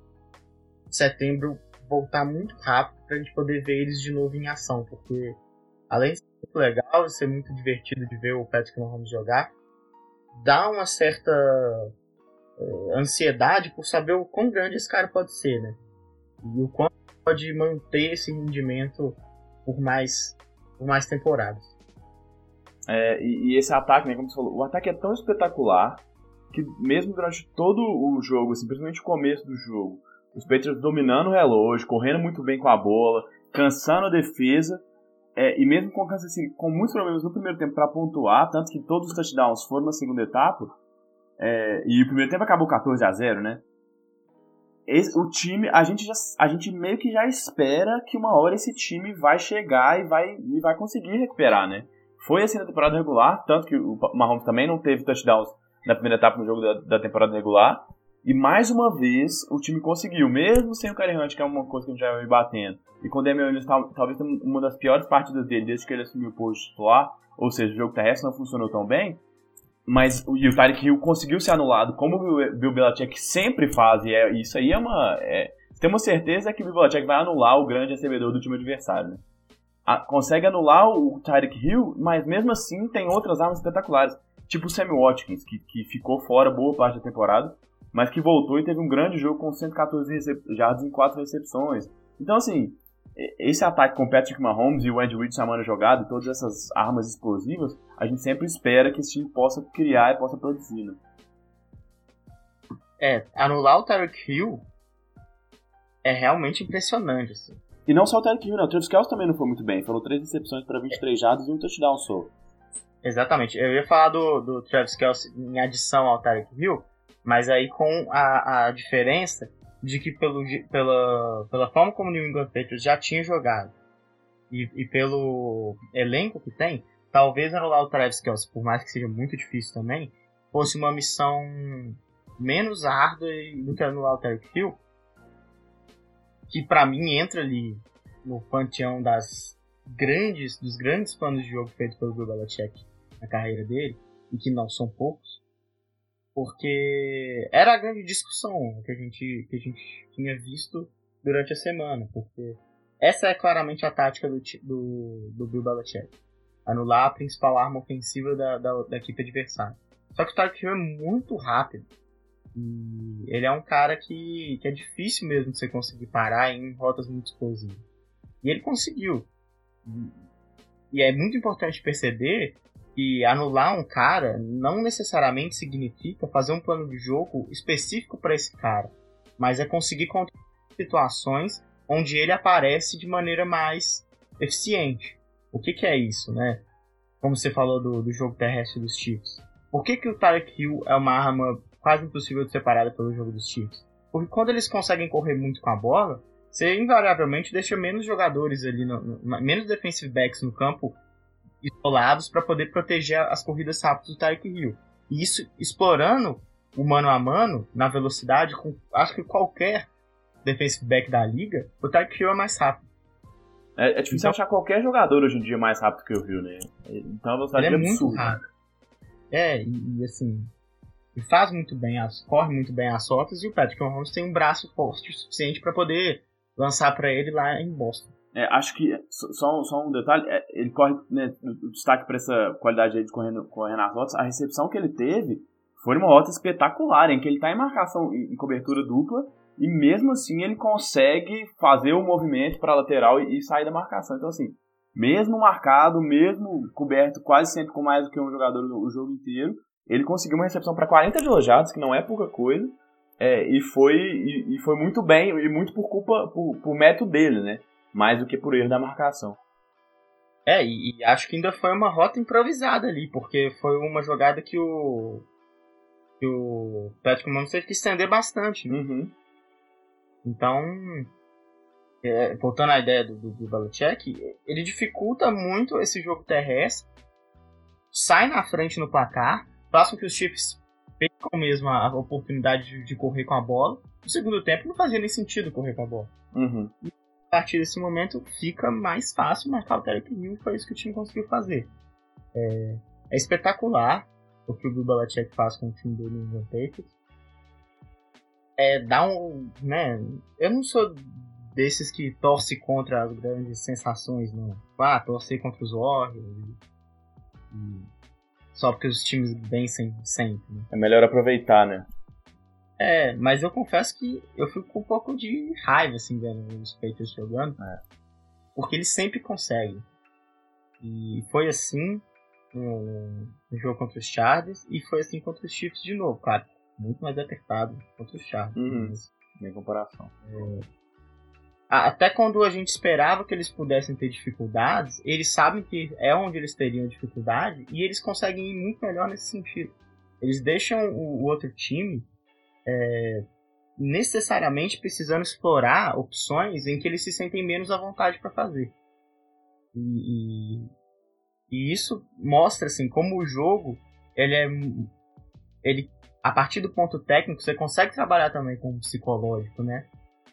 Speaker 2: setembro voltar muito rápido para a gente poder ver eles de novo em ação, porque além de ser muito legal, ser muito divertido de ver o Patrick Mahomes jogar, dá uma certa uh, ansiedade por saber o quão grande esse cara pode ser, né? E o quanto pode manter esse rendimento por mais, por mais temporadas.
Speaker 1: É, e, e, esse ataque, né, como você falou, o ataque é tão espetacular que mesmo durante todo o jogo, assim, principalmente o começo do jogo, os Patriots dominando o relógio, correndo muito bem com a bola, cansando a defesa, é, e mesmo com, assim, com muitos problemas no primeiro tempo para pontuar, tanto que todos os touchdowns foram na segunda etapa, é, e o primeiro tempo acabou 14 a 0 né? Esse, o time, a gente, já, a gente meio que já espera que uma hora esse time vai chegar e vai, e vai conseguir recuperar, né? Foi assim na temporada regular, tanto que o Mahomes também não teve touchdowns na primeira etapa no jogo da, da temporada regular. E mais uma vez o time conseguiu, mesmo sem o Karen Hunt, que é uma coisa que a gente já vai batendo. E com o Damian Williams, talvez uma das piores partidas dele desde que ele assumiu o posto titular, ou seja, o jogo terrestre não funcionou tão bem. Mas e o Tyreek Hill conseguiu ser anulado, como o Bill Belichick sempre faz, e é, isso aí é uma. É, tem uma certeza que o Bill Belichick vai anular o grande recebedor do time adversário, né? a, consegue anular o Tyreek Hill, mas mesmo assim tem outras armas espetaculares. tipo o Sammy Watkins, que, que ficou fora boa parte da temporada, mas que voltou e teve um grande jogo com 114 jardas em 4 recepções. Então, assim, esse ataque com o Patrick Mahomes e o Andy Reid chamando a jogada e todas essas armas explosivas, a gente sempre espera que esse time possa criar e possa produzir, né?
Speaker 2: É, anular o Tarek Hill é realmente impressionante, assim.
Speaker 1: E não só o Tarek Hill, né? O Travis Kelce também não foi muito bem. Falou três recepções para 23 jardas e um touchdown só.
Speaker 2: Exatamente. Eu ia falar do, do Travis Kelce em adição ao Tarek Hill, mas aí com a, a diferença de que pelo, pela, pela forma como o New England Patriots já tinha jogado e, e pelo elenco que tem, talvez anular o Travis por mais que seja muito difícil também, fosse uma missão menos árdua do que anular o Tarek Hill, que para mim entra ali no panteão das grandes, dos grandes planos de jogo feitos pelo Bill Belichick na carreira dele, e que não são poucos, porque era a grande discussão que a gente, que a gente tinha visto durante a semana, porque essa é claramente a tática do, do, do Bill Belichick, anular a principal arma ofensiva da, da, da equipe adversária. Só que o Tyreek Hill é muito rápido, e ele é um cara que, que é difícil mesmo você conseguir parar em rotas muito explosivas. E ele conseguiu. E é muito importante perceber que anular um cara não necessariamente significa fazer um plano de jogo específico para esse cara, mas é conseguir controlar situações onde ele aparece de maneira mais eficiente. O que, que é isso, né? Como você falou do, do jogo terrestre dos Chiefs. Por que, que o Tarek Hill é uma arma quase impossível de separada pelo jogo dos Chiefs? Porque quando eles conseguem correr muito com a bola, você invariavelmente deixa menos jogadores ali, no, no, menos defensive backs no campo isolados para poder proteger as corridas rápidas do Tyreek Hill. E isso explorando o mano a mano na velocidade com acho que qualquer defensive back da liga, o Tyreek Hill é mais rápido.
Speaker 1: É, é difícil então, achar qualquer jogador hoje em dia mais rápido que o Hill, né? Então a velocidade
Speaker 2: ele
Speaker 1: é,
Speaker 2: é muito rápido. É, e, e assim, ele faz muito bem as, corre muito bem as rotas e o Patrick Mahomes tem um braço forte o suficiente para poder lançar para ele lá em Boston.
Speaker 1: É, acho que, só, só um detalhe, é, ele corre, né, destaque para essa qualidade aí de correndo, correndo as rotas, a recepção que ele teve foi uma rota espetacular, em que ele está em marcação, em, cobertura dupla, e mesmo assim ele consegue fazer o movimento para a lateral e, e, sair da marcação. Então, assim, mesmo marcado, mesmo coberto quase sempre com mais do que um jogador o jogo inteiro, ele conseguiu uma recepção para 40 jardas, que não é pouca coisa, é, e, foi, e, e, foi muito bem, e muito por culpa, por, por método dele, né? Mais do que por erro da marcação.
Speaker 2: É, e, e, acho que ainda foi uma rota improvisada ali, porque foi uma jogada que o que o Patrick Mahomes teve que estender bastante, né?
Speaker 1: Uhum.
Speaker 2: Então, é, voltando à ideia do, do, do Belichick, ele dificulta muito esse jogo terrestre, sai na frente no placar, faz com que os Chiefs percam mesmo a, a oportunidade de, de, correr com a bola. No segundo tempo não fazia nem sentido correr com a bola.
Speaker 1: Uhum
Speaker 2: partir desse momento fica mais fácil marcar o Tarek Hill, foi isso que o time conseguiu fazer. É, é espetacular o que o Belichick faz com o time do New Patriots. É, dá um, né, eu não sou desses que torce contra as grandes sensações, não. Ah, torcer contra os Warriors e, e só porque os times vencem sempre. Né?
Speaker 1: É melhor aproveitar, né?
Speaker 2: É, mas eu confesso que eu fico com um pouco de raiva, assim, vendo os Patriots jogando.
Speaker 1: É.
Speaker 2: Porque eles sempre conseguem. E foi assim no, no, jogo contra os Chargers e foi assim contra os Chiefs de novo, claro. Muito mais apertado contra os Chargers.
Speaker 1: Uhum. Mas, comparação.
Speaker 2: É, até quando a gente esperava que eles pudessem ter dificuldades, eles sabem que é onde eles teriam dificuldade e eles conseguem ir muito melhor nesse sentido. Eles deixam o, o outro time é, necessariamente precisando explorar opções em que eles se sentem menos à vontade para fazer. E, e, e, isso mostra assim como o jogo ele é ele a partir do ponto técnico você consegue trabalhar também com o psicológico, né?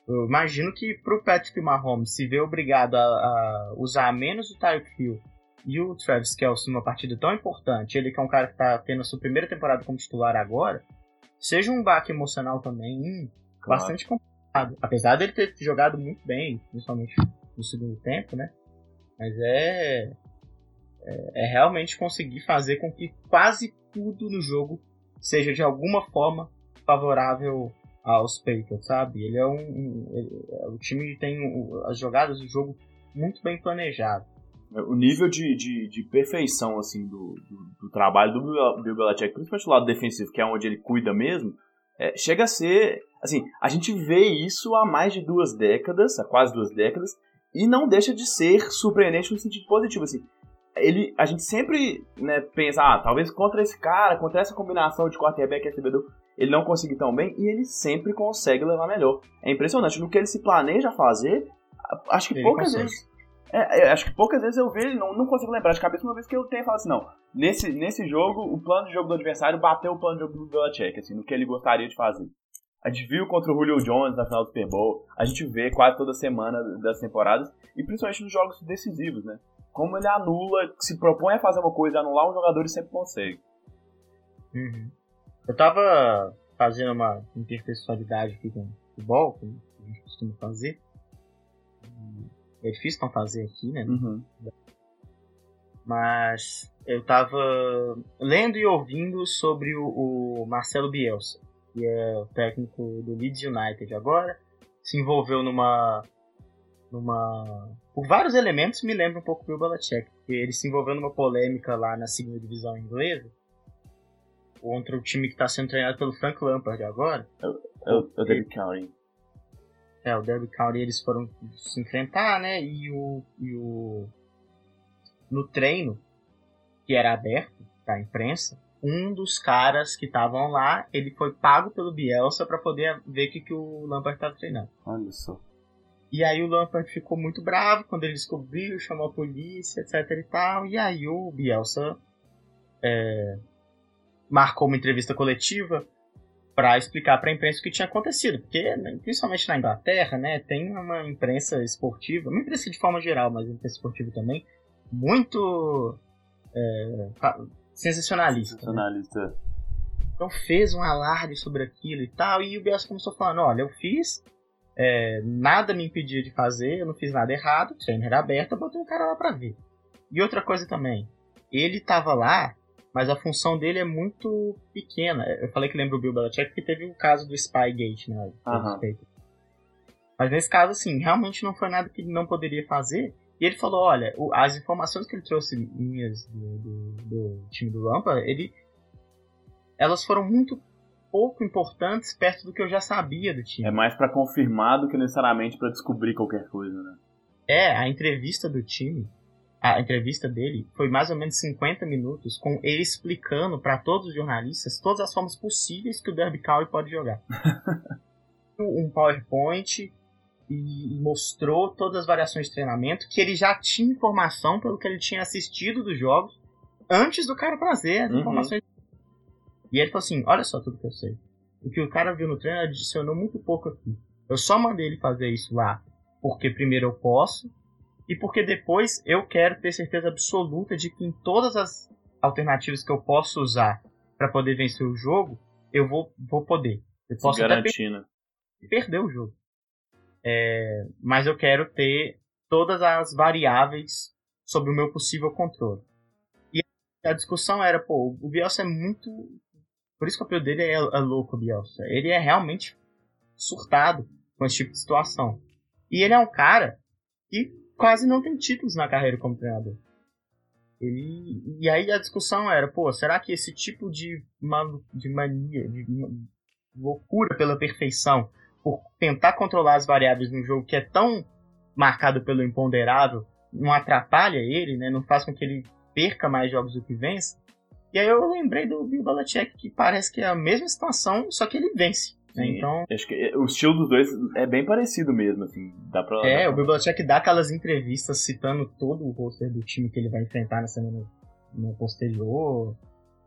Speaker 2: Eu imagino que para o Patrick Mahomes se ver obrigado a, a usar menos o Tyreek Hill e o Travis Kelce numa partida tão importante, ele que é um cara que está tendo a sua primeira temporada como titular agora, seja um baque emocional também hum, claro. bastante complicado. Apesar dele ter jogado muito bem, principalmente no segundo tempo, né? Mas é, é, é realmente conseguir fazer com que quase tudo no jogo seja de alguma forma favorável aos Patriots, sabe? Ele é um, um ele, o time tem as jogadas do jogo muito bem planejado.
Speaker 1: O nível de, de, de perfeição assim do, do, do, trabalho do Bill Belichick, principalmente do lado defensivo, que é onde ele cuida mesmo, é, chega a ser assim, a gente vê isso há mais de duas décadas, há quase duas décadas, e não deixa de ser surpreendente no sentido positivo, assim. Ele, a gente sempre né, pensa, ah, talvez contra esse cara, contra essa combinação de quarterback e recebedor, ele não conseguir tão bem, e ele sempre consegue levar melhor. É impressionante, no que ele se planeja fazer, acho que ele poucas consegue. vezes... É, acho que poucas vezes eu vejo, não, não consigo lembrar de cabeça uma vez que eu tenha falado assim, não, nesse, nesse jogo, o plano de jogo do adversário bateu o plano de jogo do Belichick, assim, no que ele gostaria de fazer. A gente viu contra o Julio Jones na final do Super Bowl. A gente vê quase toda semana das temporadas. E principalmente nos jogos decisivos, né? Como ele anula, se propõe a fazer uma coisa, anular um jogador e sempre consegue.
Speaker 2: Uhum. Eu tava fazendo uma intertextualidade aqui com o futebol, como a gente costuma fazer. É difícil não fazer aqui, né?
Speaker 1: Uhum.
Speaker 2: Mas eu tava lendo e ouvindo sobre o, o Marcelo Bielsa que é o técnico do Leeds United agora, se envolveu numa numa por vários elementos me lembra um pouco do Belichick, porque ele se envolveu numa polêmica lá na segunda divisão inglesa contra o time que está sendo treinado pelo Frank Lampard agora.
Speaker 1: O, o, é o Derby County.
Speaker 2: É, o Derby County eles foram se enfrentar, né? E o, e o no treino que era aberto para a imprensa, um dos caras que estavam lá, ele foi pago pelo Bielsa para poder ver o que, que o Lampard estava treinando.
Speaker 1: Olha só.
Speaker 2: E aí o Lampard ficou muito bravo quando ele descobriu, chamou a polícia, etc e tal. E aí o Bielsa é, marcou uma entrevista coletiva para explicar para a imprensa o que tinha acontecido, porque né, principalmente na Inglaterra, né, tem uma imprensa esportiva, uma imprensa de forma geral, mas imprensa esportiva também, muito é, sensacionalista.
Speaker 1: Sensacionalista. Né?
Speaker 2: Então fez um alarde sobre aquilo e tal, e o Bielsa começou falando, olha, eu fiz, é, nada me impedia de fazer, eu não fiz nada errado, o treino era aberto, eu botei um cara lá pra ver. E outra coisa também, ele tava lá, mas a função dele é muito pequena. Eu falei que lembro o Bill Belichick porque teve o caso do Spygate, né?
Speaker 1: Uhum.
Speaker 2: Mas nesse caso, assim, realmente não foi nada que ele não poderia fazer. E ele falou, olha, as informações que ele trouxe minhas do, do, do time do Lampa, ele, elas foram muito pouco importantes perto do que eu já sabia do time.
Speaker 1: É mais para confirmar do que necessariamente para descobrir qualquer coisa, né?
Speaker 2: É, a entrevista do time, a entrevista dele foi mais ou menos 50 minutos com ele explicando para todos os jornalistas todas as formas possíveis que o Derby County pode jogar. um PowerPoint e mostrou todas as variações de treinamento, que ele já tinha informação pelo que ele tinha assistido dos jogos antes do cara fazer as uhum. informações. E ele falou assim: Olha só tudo que eu sei. O que o cara viu no treino adicionou muito pouco aqui. Eu só mandei ele fazer isso lá porque, primeiro, eu posso, e porque depois eu quero ter certeza absoluta de que em todas as alternativas que eu posso usar para poder vencer o jogo, eu vou, vou poder. Eu posso
Speaker 1: garantir, até
Speaker 2: per perder o jogo. É, mas eu quero ter todas as variáveis sobre o meu possível controle. E a discussão era, pô, o Bielsa é muito. Por isso que o apelo dele é, é louco, Bielsa. Ele é realmente surtado com esse tipo de situação. E ele é um cara que quase não tem títulos na carreira como treinador. Ele, e aí a discussão era, pô, será que esse tipo de, de mania, de loucura pela perfeição, por tentar controlar as variáveis num jogo que é tão marcado pelo imponderável, não atrapalha ele, né? Não faz com que ele perca mais jogos do que vence. E aí eu lembrei do Bill Belichick, que parece que é a mesma situação, só que ele vence. Né? Então,
Speaker 1: acho que o estilo dos dois é bem parecido mesmo, assim. Dá pra,
Speaker 2: é, o Belichick dá aquelas entrevistas citando todo o roster do time que ele vai enfrentar na semana no posterior.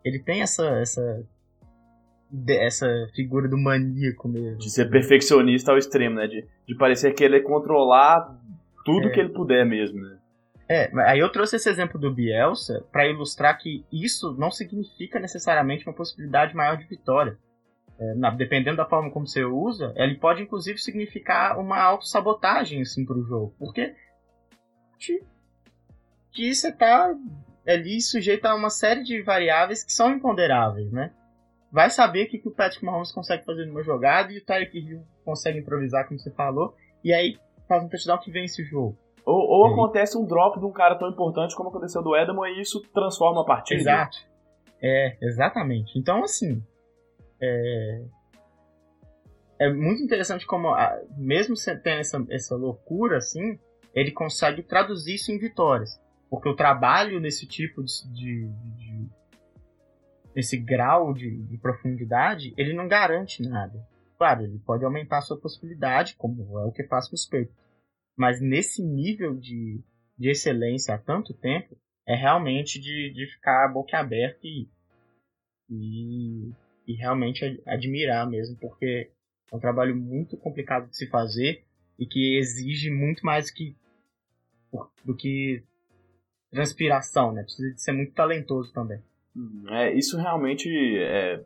Speaker 2: Ele tem essa, essa essa figura do maníaco mesmo.
Speaker 1: De ser perfeccionista ao extremo, né? De, de parecer querer controlar tudo é. que ele puder mesmo, né?
Speaker 2: É, aí eu trouxe esse exemplo do Bielsa para ilustrar que isso não significa necessariamente uma possibilidade maior de vitória. É, na, dependendo da forma como você usa, ele pode inclusive significar uma autossabotagem assim, para o jogo. Porque que você tá ali sujeito a uma série de variáveis que são imponderáveis, né? Vai saber o que, que o Patrick Mahomes consegue fazer numa jogada e o Tyreek Hill consegue improvisar, como você falou, e aí faz um touchdown que vence o jogo.
Speaker 1: Ou, ou acontece um drop de um cara tão importante como aconteceu do Edelman e isso transforma a partida.
Speaker 2: Exato. É, exatamente. Então, assim, é, é muito interessante como, mesmo tendo essa, essa loucura, assim, ele consegue traduzir isso em vitórias. Porque o trabalho nesse tipo de, de, de esse grau de, de, profundidade, ele não garante nada. Claro, ele pode aumentar a sua possibilidade, como é o que faz com os peitos. Mas nesse nível de, de excelência há tanto tempo, é realmente de, de ficar boquiaberto e, e, e realmente admirar mesmo, porque é um trabalho muito complicado de se fazer e que exige muito mais que, do que transpiração, né? Precisa de ser muito talentoso também.
Speaker 1: É, isso realmente é,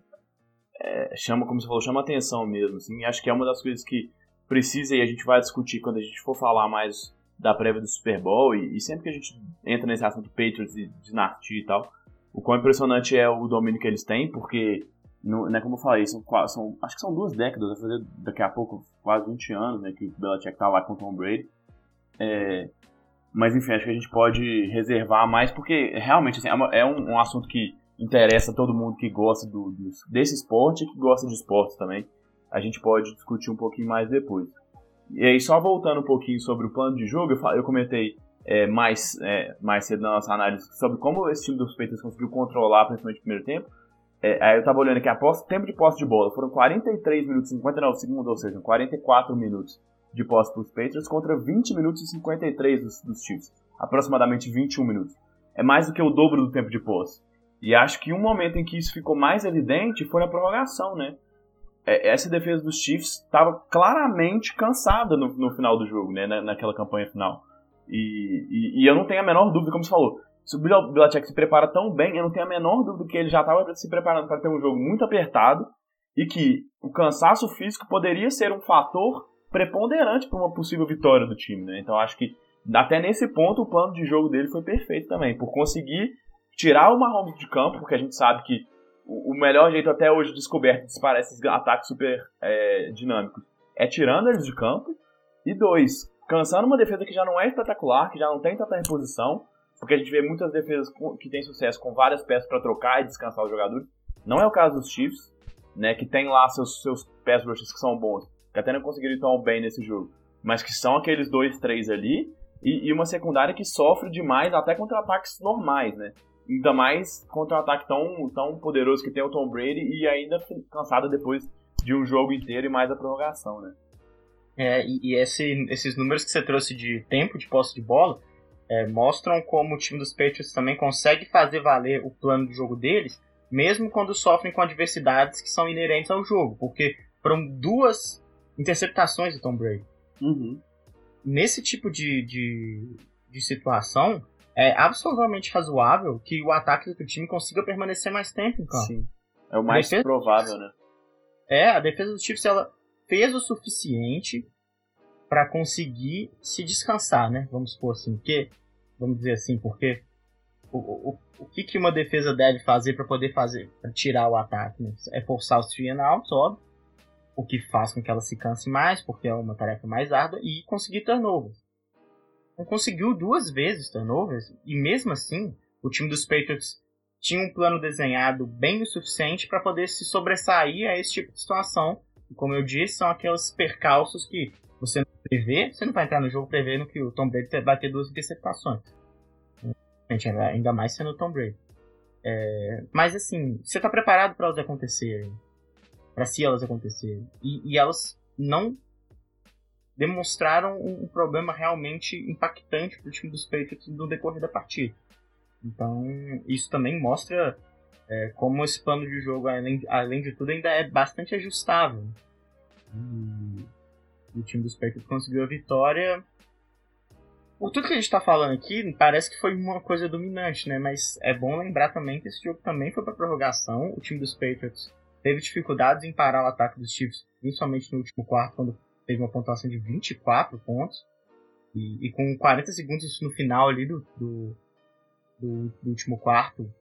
Speaker 1: é, chama, como você falou, chama atenção mesmo. Assim, acho que é uma das coisas que precisa e a gente vai discutir quando a gente for falar mais da prévia do Super Bowl e, e sempre que a gente entra nesse assunto Patriots e dinastia e tal, o quão impressionante é o domínio que eles têm, porque né, como eu falei, são, são, acho que são duas décadas, vai fazer daqui a pouco quase 20 anos, né, que o Belichick tá lá com o Tom Brady. É, mas enfim, acho que a gente pode reservar mais, porque realmente assim, é, um, um, assunto que interessa todo mundo que gosta do, desse esporte e que gosta de esportes também. A gente pode discutir um pouquinho mais depois. E aí, só voltando um pouquinho sobre o plano de jogo, eu, eu comentei é, mais, é, mais cedo na nossa análise sobre como esse time dos Patriots conseguiu controlar, principalmente no primeiro tempo. É, aí eu tava olhando aqui, a posse, tempo de posse de bola foram 43 minutos e 59 segundos, ou seja, 44 minutos de posse para os Patriots contra 20 minutos e 53 dos, dos Chiefs, aproximadamente 21 minutos. É mais do que o dobro do tempo de posse. E acho que um momento em que isso ficou mais evidente foi na prorrogação, né? É, essa defesa dos Chiefs estava claramente cansada no, no, final do jogo, né? Na, naquela campanha final. E, e, e, eu não tenho a menor dúvida, como você falou, se o Belichick se prepara tão bem, eu não tenho a menor dúvida que ele já estava se preparando para ter um jogo muito apertado e que o cansaço físico poderia ser um fator preponderante para uma possível vitória do time, né? Então acho que até nesse ponto o plano de jogo dele foi perfeito também, por conseguir tirar o Mahomes de campo, porque a gente sabe que o melhor jeito até hoje descoberto de disparar esses ataques super é, dinâmicos é tirando eles de campo. E dois, cansando uma defesa que já não é espetacular, que já não tem tanta reposição, porque a gente vê muitas defesas que têm sucesso com várias peças para trocar e descansar os jogadores. Não é o caso dos Chiefs, né, que tem lá seus, seus pass rushers que são bons, que até não conseguiram ir tão bem nesse jogo, mas que são aqueles dois, três ali, e, e uma secundária que sofre demais até contra ataques normais, né? Ainda mais contra um ataque tão, tão poderoso que tem o Tom Brady e ainda cansada depois de um jogo inteiro e mais a prorrogação, né?
Speaker 2: É, e, e esse, esses números que você trouxe de tempo de posse de bola é, mostram como o time dos Patriots também consegue fazer valer o plano de jogo deles, mesmo quando sofrem com adversidades que são inerentes ao jogo, porque foram duas interceptações de Tom Brady.
Speaker 1: Uhum.
Speaker 2: Nesse tipo de, de, de situação, é absolutamente razoável que o ataque do time consiga permanecer mais tempo em campo. Sim.
Speaker 1: É o mais defesa... provável, né?
Speaker 2: É, a defesa do Chiefs ela fez o suficiente para conseguir se descansar, né? Vamos supor assim, porque vamos dizer assim, porque o, o, o que, que uma defesa deve fazer para poder fazer, para tirar o ataque? Né? É forçar os three and outs, óbvio, o que faz com que ela se canse mais, porque é uma tarefa mais árdua, e conseguir turnovers. Então, conseguiu duas vezes turnovers, e mesmo assim, o time dos Patriots tinha um plano desenhado bem o suficiente para poder se sobressair a esse tipo de situação. E como eu disse, são aqueles percalços que você não prevê, você não vai entrar no jogo prevendo que o Tom Brady vai ter duas interceptações. Ainda mais sendo o Tom Brady. É, mas assim, você está preparado para elas acontecerem. Para se elas acontecerem. E, e, elas não demonstraram um, problema realmente impactante para o time dos Patriots no decorrer da partida. Então, isso também mostra é, como esse plano de jogo, além, além de tudo, ainda é bastante ajustável. E o time dos Patriots conseguiu a vitória. Por tudo que a gente está falando aqui, parece que foi uma coisa dominante, né? Mas é bom lembrar também que esse jogo também foi para prorrogação. O time dos Patriots teve dificuldades em parar o ataque dos Chiefs, principalmente no último quarto, quando teve uma pontuação de 24 pontos. E, e com 40 segundos no final ali do, do do, do último quarto,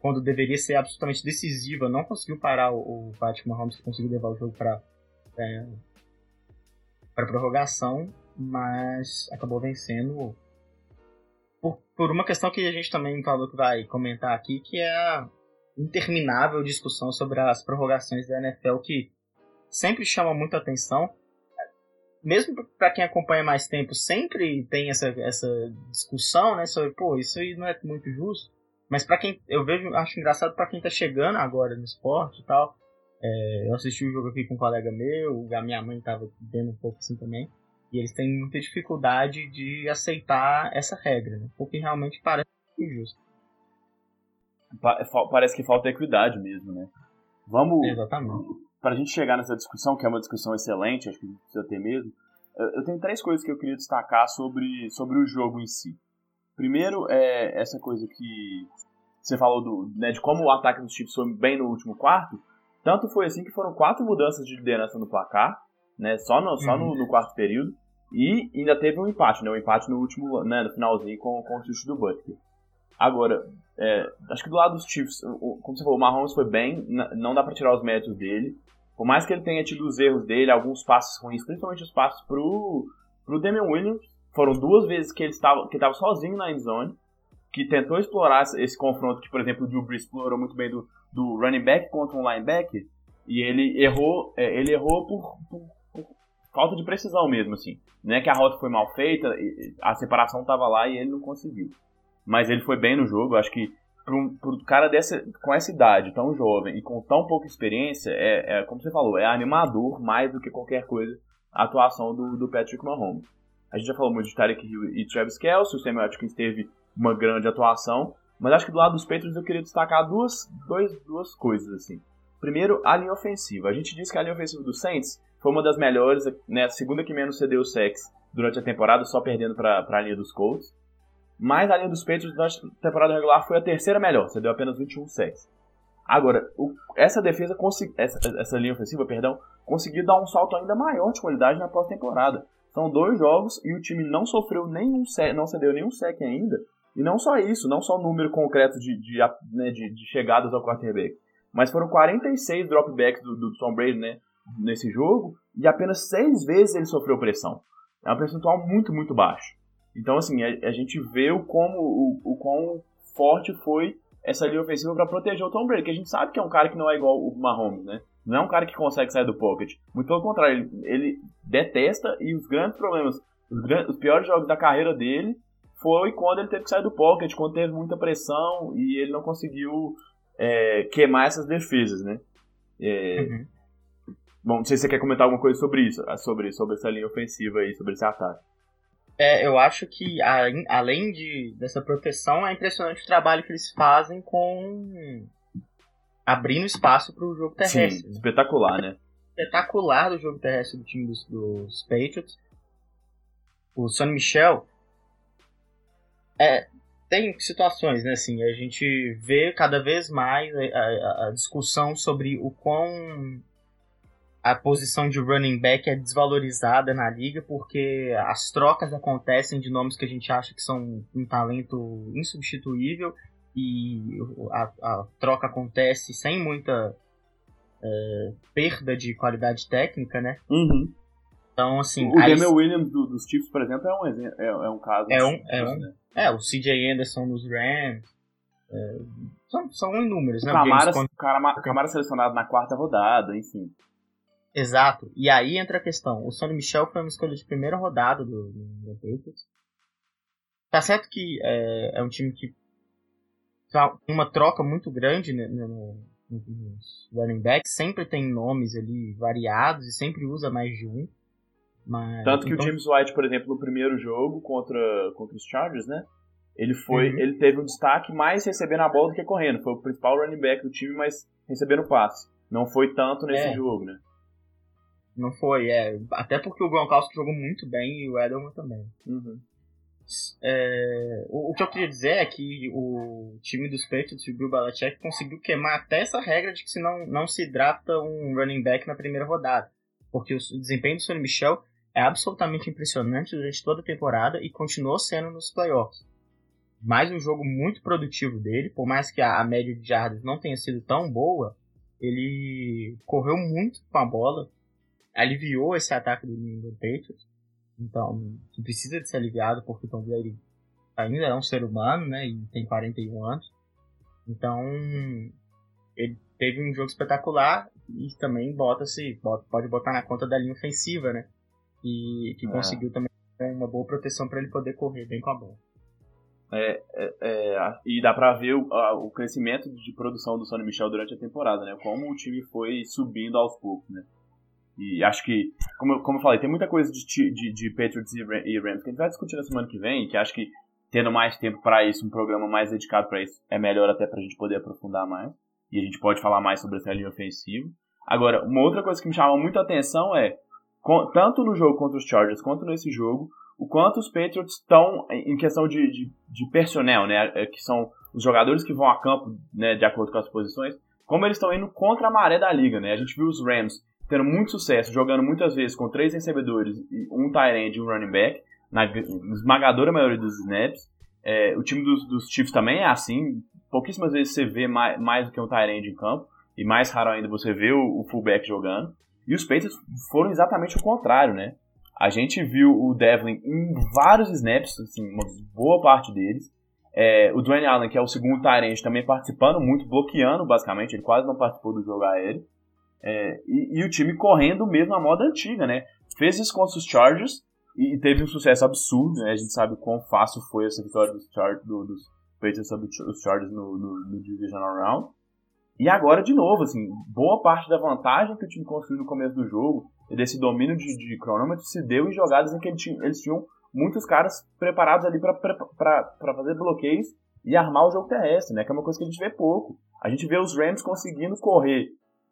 Speaker 2: quando deveria ser absolutamente decisiva, não conseguiu parar o, o Patrick Mahomes, conseguiu levar o jogo para é, para prorrogação, mas acabou vencendo por, por uma questão que a gente também falou que vai comentar aqui, que é a interminável discussão sobre as prorrogações da NFL, que sempre chama muita atenção. Mesmo para quem acompanha mais tempo, sempre tem essa, essa discussão, né, sobre, pô, isso aí não é muito justo. Mas para quem eu vejo, acho engraçado para quem tá chegando agora no esporte e tal. É, eu assisti o jogo aqui com um colega meu, a minha mãe tava vendo um pouco assim também. E eles têm muita dificuldade de aceitar essa regra, né? Porque realmente parece injusto.
Speaker 1: Parece que falta equidade mesmo, né? Vamos.
Speaker 2: Exatamente.
Speaker 1: Para a gente chegar nessa discussão, que é uma discussão excelente, acho que a gente precisa ter mesmo, eu tenho três coisas que eu queria destacar sobre, sobre o jogo em si. Primeiro é essa coisa que você falou do, né, de como o ataque dos Chiefs foi bem no último quarto. Tanto foi assim que foram quatro mudanças de liderança no placar, né, só, no, só no, uhum. no quarto período. E ainda teve um empate, né? Um empate no último, né, no finalzinho com, com o chute do Butker. Agora, é, acho que do lado dos Chiefs, como você falou, o Mahomes foi bem, não dá para tirar os méritos dele. Por mais que ele tenha tido os erros dele, alguns passos ruins, principalmente os passos pro, pro Damian Williams, foram duas vezes que ele estava, que estava sozinho na endzone, que tentou explorar esse confronto que, por exemplo, o Drew Brees explorou muito bem do, do running back contra um linebacker, e ele errou, é, ele errou por, por falta de precisão mesmo, assim. Não é que a rota foi mal feita, a separação estava lá e ele não conseguiu. Mas ele foi bem no jogo, acho que para um cara dessa, com essa idade, tão jovem e com tão pouca experiência, é, é, como você falou, é animador mais do que qualquer coisa a atuação do, do Patrick Mahomes. A gente já falou muito de Tarek Hill e Travis Kelce, o Samuel Atkins teve uma grande atuação, mas acho que do lado dos Patriots eu queria destacar duas, dois, duas coisas, assim. Primeiro, a linha ofensiva. A gente disse que a linha ofensiva do Saints foi uma das melhores, né, a segunda que menos cedeu o sex durante a temporada, só perdendo para a linha dos Colts. Mas a linha dos Patriots durante a temporada regular foi a terceira melhor, cedeu apenas 21 sacks. Agora, o, essa defesa, essa, essa linha ofensiva, perdão, conseguiu dar um salto ainda maior de qualidade na pós-temporada. São dois jogos e o time não sofreu nenhum sec, não cedeu nenhum sec ainda. E não só isso, não só o número concreto de, de, né, de, de chegadas ao quarterback, mas foram 46 dropbacks do, do Tom Brady, né? nesse jogo e apenas seis vezes ele sofreu pressão. É um percentual muito, muito baixo. Então, assim, a, a gente vê o, como, o, o quão forte foi essa linha ofensiva para proteger o Tom Brady, que a gente sabe que é um cara que não é igual o Mahomes, né? Não é um cara que consegue sair do pocket. Muito pelo contrário, ele, ele detesta e os grandes problemas, os, grandes, os piores jogos da carreira dele foi quando ele teve que sair do pocket, quando teve muita pressão e ele não conseguiu é, queimar essas defesas, né? É, uhum. Bom, não sei se você quer comentar alguma coisa sobre isso, ah, sobre, sobre essa linha ofensiva aí, sobre esse ataque.
Speaker 2: É, eu acho que a, além de, dessa proteção, é impressionante o trabalho que eles fazem com abrindo espaço para o jogo terrestre.
Speaker 1: Sim, né? espetacular, né?
Speaker 2: Espetacular do jogo terrestre do time dos, dos Patriots. O Sonny Michel é, tem situações, né? Assim, a gente vê cada vez mais a, a, a discussão sobre o quão a posição de running back é desvalorizada na liga porque as trocas acontecem de nomes que a gente acha que são um talento insubstituível e a, a troca acontece sem muita é, perda de qualidade técnica, né?
Speaker 1: Uhum.
Speaker 2: Então, assim...
Speaker 1: O aí... Williams do, dos Chiefs, por exemplo, é um, exemplo, é, é um caso...
Speaker 2: É um, é, um, né? é, o CJ Anderson nos Rams... É, são, são inúmeros,
Speaker 1: o
Speaker 2: né?
Speaker 1: Camara, Camara, Camara selecionado na quarta rodada, enfim.
Speaker 2: Exato. E aí entra a questão. O Sonny Michel foi uma escolha de primeira rodada do, do Patriots. Tá certo que é, é um time que tem uma troca muito grande né, no, nos running backs. Sempre tem nomes ali variados e sempre usa mais de um. Mas,
Speaker 1: Tanto que então... o James White, por exemplo, no primeiro jogo contra, contra os Chargers, né? Ele foi, uhum. ele teve um destaque mais recebendo a bola do que correndo. Foi o principal running back do time, mas recebendo passe. Não foi tanto nesse é. jogo, né?
Speaker 2: Não foi, é. Até porque o Gronkowski jogou muito bem e o Edelman também.
Speaker 1: Uhum.
Speaker 2: É, o, o, que eu queria dizer é que o time dos Patriots e o Bill Belichick conseguiu queimar até essa regra de que se não, não se hidrata um running back na primeira rodada. Porque o, o desempenho do Sonny Michel é absolutamente impressionante durante toda a temporada e continuou sendo nos playoffs. mais um jogo muito produtivo dele, por mais que a, a média de jardas não tenha sido tão boa, ele correu muito com a bola, aliviou esse ataque do New England Patriots, então precisa de ser aliviado porque Tom Brady ainda é um ser humano, né, e tem 41 anos, então ele teve um jogo espetacular e também bota-se pode botar na conta da linha ofensiva, né, e que é. conseguiu também uma boa proteção para ele poder correr bem com a bola.
Speaker 1: É, é, é, e dá pra ver o, a, o, crescimento de produção do Sonny Michel durante a temporada, né? Como o time foi subindo aos poucos, né? E acho que, como, como eu falei, tem muita coisa de, de, de Patriots e Rams que a gente vai discutir na semana que vem, que acho que tendo mais tempo para isso, um programa mais dedicado para isso, é melhor até pra gente poder aprofundar mais. E a gente pode falar mais sobre essa linha ofensiva. Agora, uma outra coisa que me chama muito a atenção é, tanto no jogo contra os Chargers quanto nesse jogo, o quanto os Patriots estão em questão de, de, de personnel, né, é, que são os jogadores que vão a campo, né, de acordo com as posições, como eles estão indo contra a maré da liga, né? A gente viu os Rams tendo muito sucesso, jogando muitas vezes com três recebedores, um tight end e um running back, na esmagadora maioria dos snaps. É, o time dos, dos Chiefs também é assim, pouquíssimas vezes você vê mais, mais do que um tight end em campo, e mais raro ainda você vê o, o fullback jogando. E os Patriots foram exatamente o contrário, né? A gente viu o Devlin em vários snaps, assim, uma boa parte deles. É, o Dwayne Allen, que é o segundo Tyrant, também participando muito, bloqueando basicamente, ele quase não participou do jogo aéreo. É, e, e, o time correndo mesmo a moda antiga, né? Fez isso contra os Chargers e teve um sucesso absurdo, né? A gente sabe quão fácil foi essa vitória dos, Char do, dos Patriots sobre os Chargers no, no, no Divisional Round. E agora, de novo, assim, boa parte da vantagem que o time construiu no começo do jogo, desse domínio de, de cronômetro, se deu em jogadas em que eles tinham muitos caras preparados ali para fazer bloqueios e armar o jogo terrestre, né? Que é uma coisa que a gente vê pouco. A gente vê os Rams conseguindo correr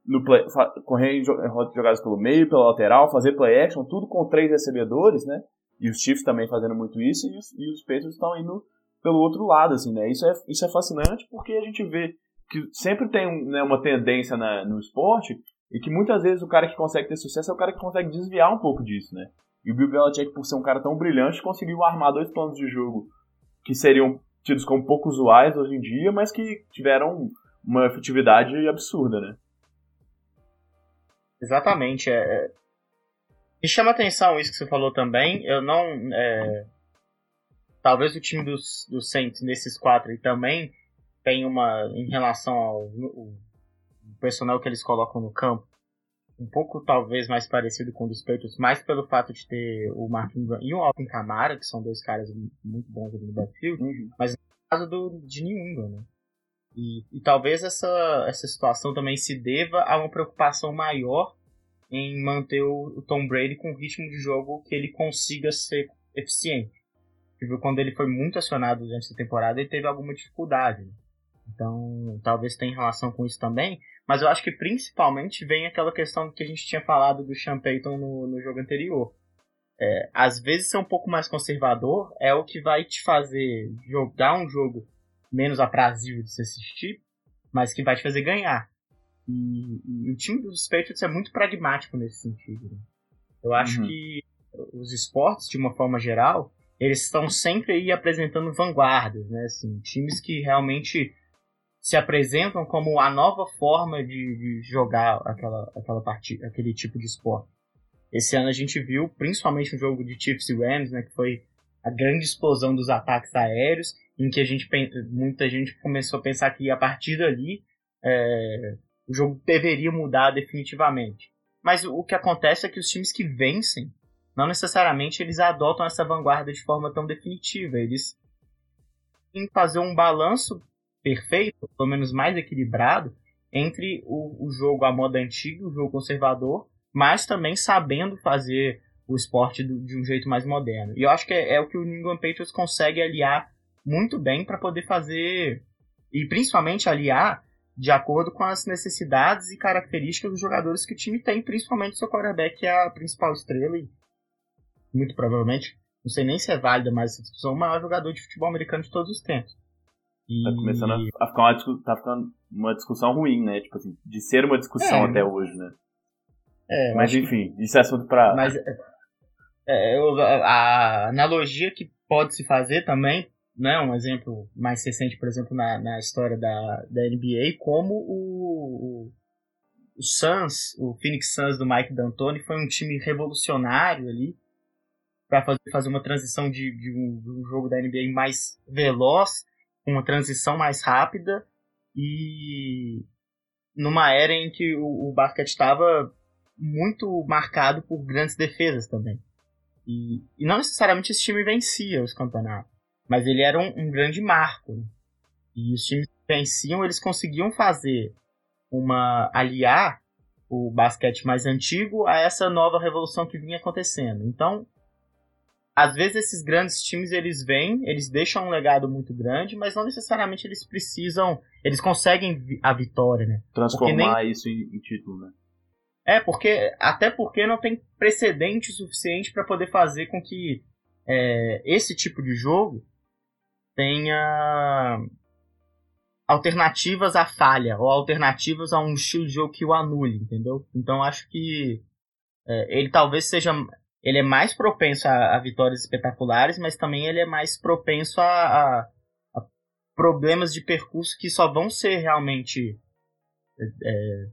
Speaker 1: no play, correr em jogadas pelo meio, pela lateral, fazer play action, tudo com três recebedores, né? E os Chiefs também fazendo muito isso, e os, e os Patriots estão indo pelo outro lado, assim, né? Isso é, isso é fascinante porque a gente vê que sempre tem né, uma tendência na, no esporte e que muitas vezes o cara que consegue ter sucesso é o cara que consegue desviar um pouco disso, né? E o Bill Belichick, por ser um cara tão brilhante, conseguiu armar dois planos de jogo que seriam tidos como pouco usuais hoje em dia, mas que tiveram uma efetividade absurda, né?
Speaker 2: Exatamente. É, é... Me chama atenção isso que você falou também. Eu não. É... Talvez o time dos, dos Saints, nesses quatro aí também, tem uma, em relação ao o, personal que eles colocam no campo, um pouco talvez mais parecido com o dos Patriots, mais pelo fato de ter o Mark Ingram e o Alvin Kamara, que são dois caras muito bons ali no backfield, uhum. mas no caso do, de England, né? E, e, talvez essa, essa situação também se deva a uma preocupação maior em manter o, Tom Brady com um ritmo de jogo que ele consiga ser eficiente. Quando ele foi muito acionado durante a temporada, ele teve alguma dificuldade. Né? Então, talvez tenha relação com isso também. Mas eu acho que principalmente vem aquela questão que a gente tinha falado do Sean Payton no, no jogo anterior. É, às vezes ser um pouco mais conservador é o que vai te fazer jogar um jogo menos aprazível de se assistir, mas que vai te fazer ganhar. E, e o time dos Patriots é muito pragmático nesse sentido. Né? Eu acho uhum. que os esportes, de uma forma geral, eles estão sempre aí apresentando vanguardas, né? Assim, times que realmente se apresentam como a nova forma de, de jogar aquela, aquela partida, aquele tipo de esporte. Esse ano a gente viu, principalmente no jogo de Chiefs e Rams, né, que foi a grande explosão dos ataques aéreos, em que a gente, muita gente começou a pensar que a partir dali é, o jogo deveria mudar definitivamente. Mas o que acontece é que os times que vencem, não necessariamente eles adotam essa vanguarda de forma tão definitiva. Eles que fazer um balanço perfeito, pelo menos mais equilibrado, entre o, o jogo à moda antiga, o jogo conservador, mas também sabendo fazer o esporte do, de um jeito mais moderno. E eu acho que é, é o que o New England Patriots consegue aliar muito bem para poder fazer, e principalmente aliar de acordo com as necessidades e características dos jogadores que o time tem, principalmente seu quarterback, que é a principal estrela e muito provavelmente, não sei nem se é válida mais essa discussão, o maior jogador de futebol americano de todos os tempos.
Speaker 1: E... Tá começando a ficar uma, tá ficando uma discussão ruim, né? Tipo assim, de ser uma discussão é, até hoje, né? É, mas enfim, isso é assunto pra.
Speaker 2: Mas é, eu, a analogia que pode se fazer também, né, um exemplo mais recente, por exemplo, na, na história da, da NBA, como o, o, o Suns, o Phoenix Suns do Mike D'Antoni foi um time revolucionário ali para fazer, fazer uma transição de, de, um, de um jogo da NBA mais veloz, uma transição mais rápida e numa era em que o, o basquete estava muito marcado por grandes defesas também. E, e, não necessariamente esse time vencia os campeonatos, mas ele era um, um grande marco. Né? E os times que venciam, eles conseguiam fazer uma aliar o basquete mais antigo a essa nova revolução que vinha acontecendo. Então, às vezes esses grandes times eles vêm, eles deixam um legado muito grande, mas não necessariamente eles precisam, eles conseguem a vitória, né?
Speaker 1: Transformar nem... isso em, em, título, né?
Speaker 2: É, porque até porque não tem precedente suficiente para poder fazer com que é, esse tipo de jogo tenha alternativas à falha ou alternativas a um estilo de jogo que o anule, entendeu? Então acho que é, ele talvez seja ele é mais propenso a, a, vitórias espetaculares, mas também ele é mais propenso a, a, a problemas de percurso que só vão ser realmente é,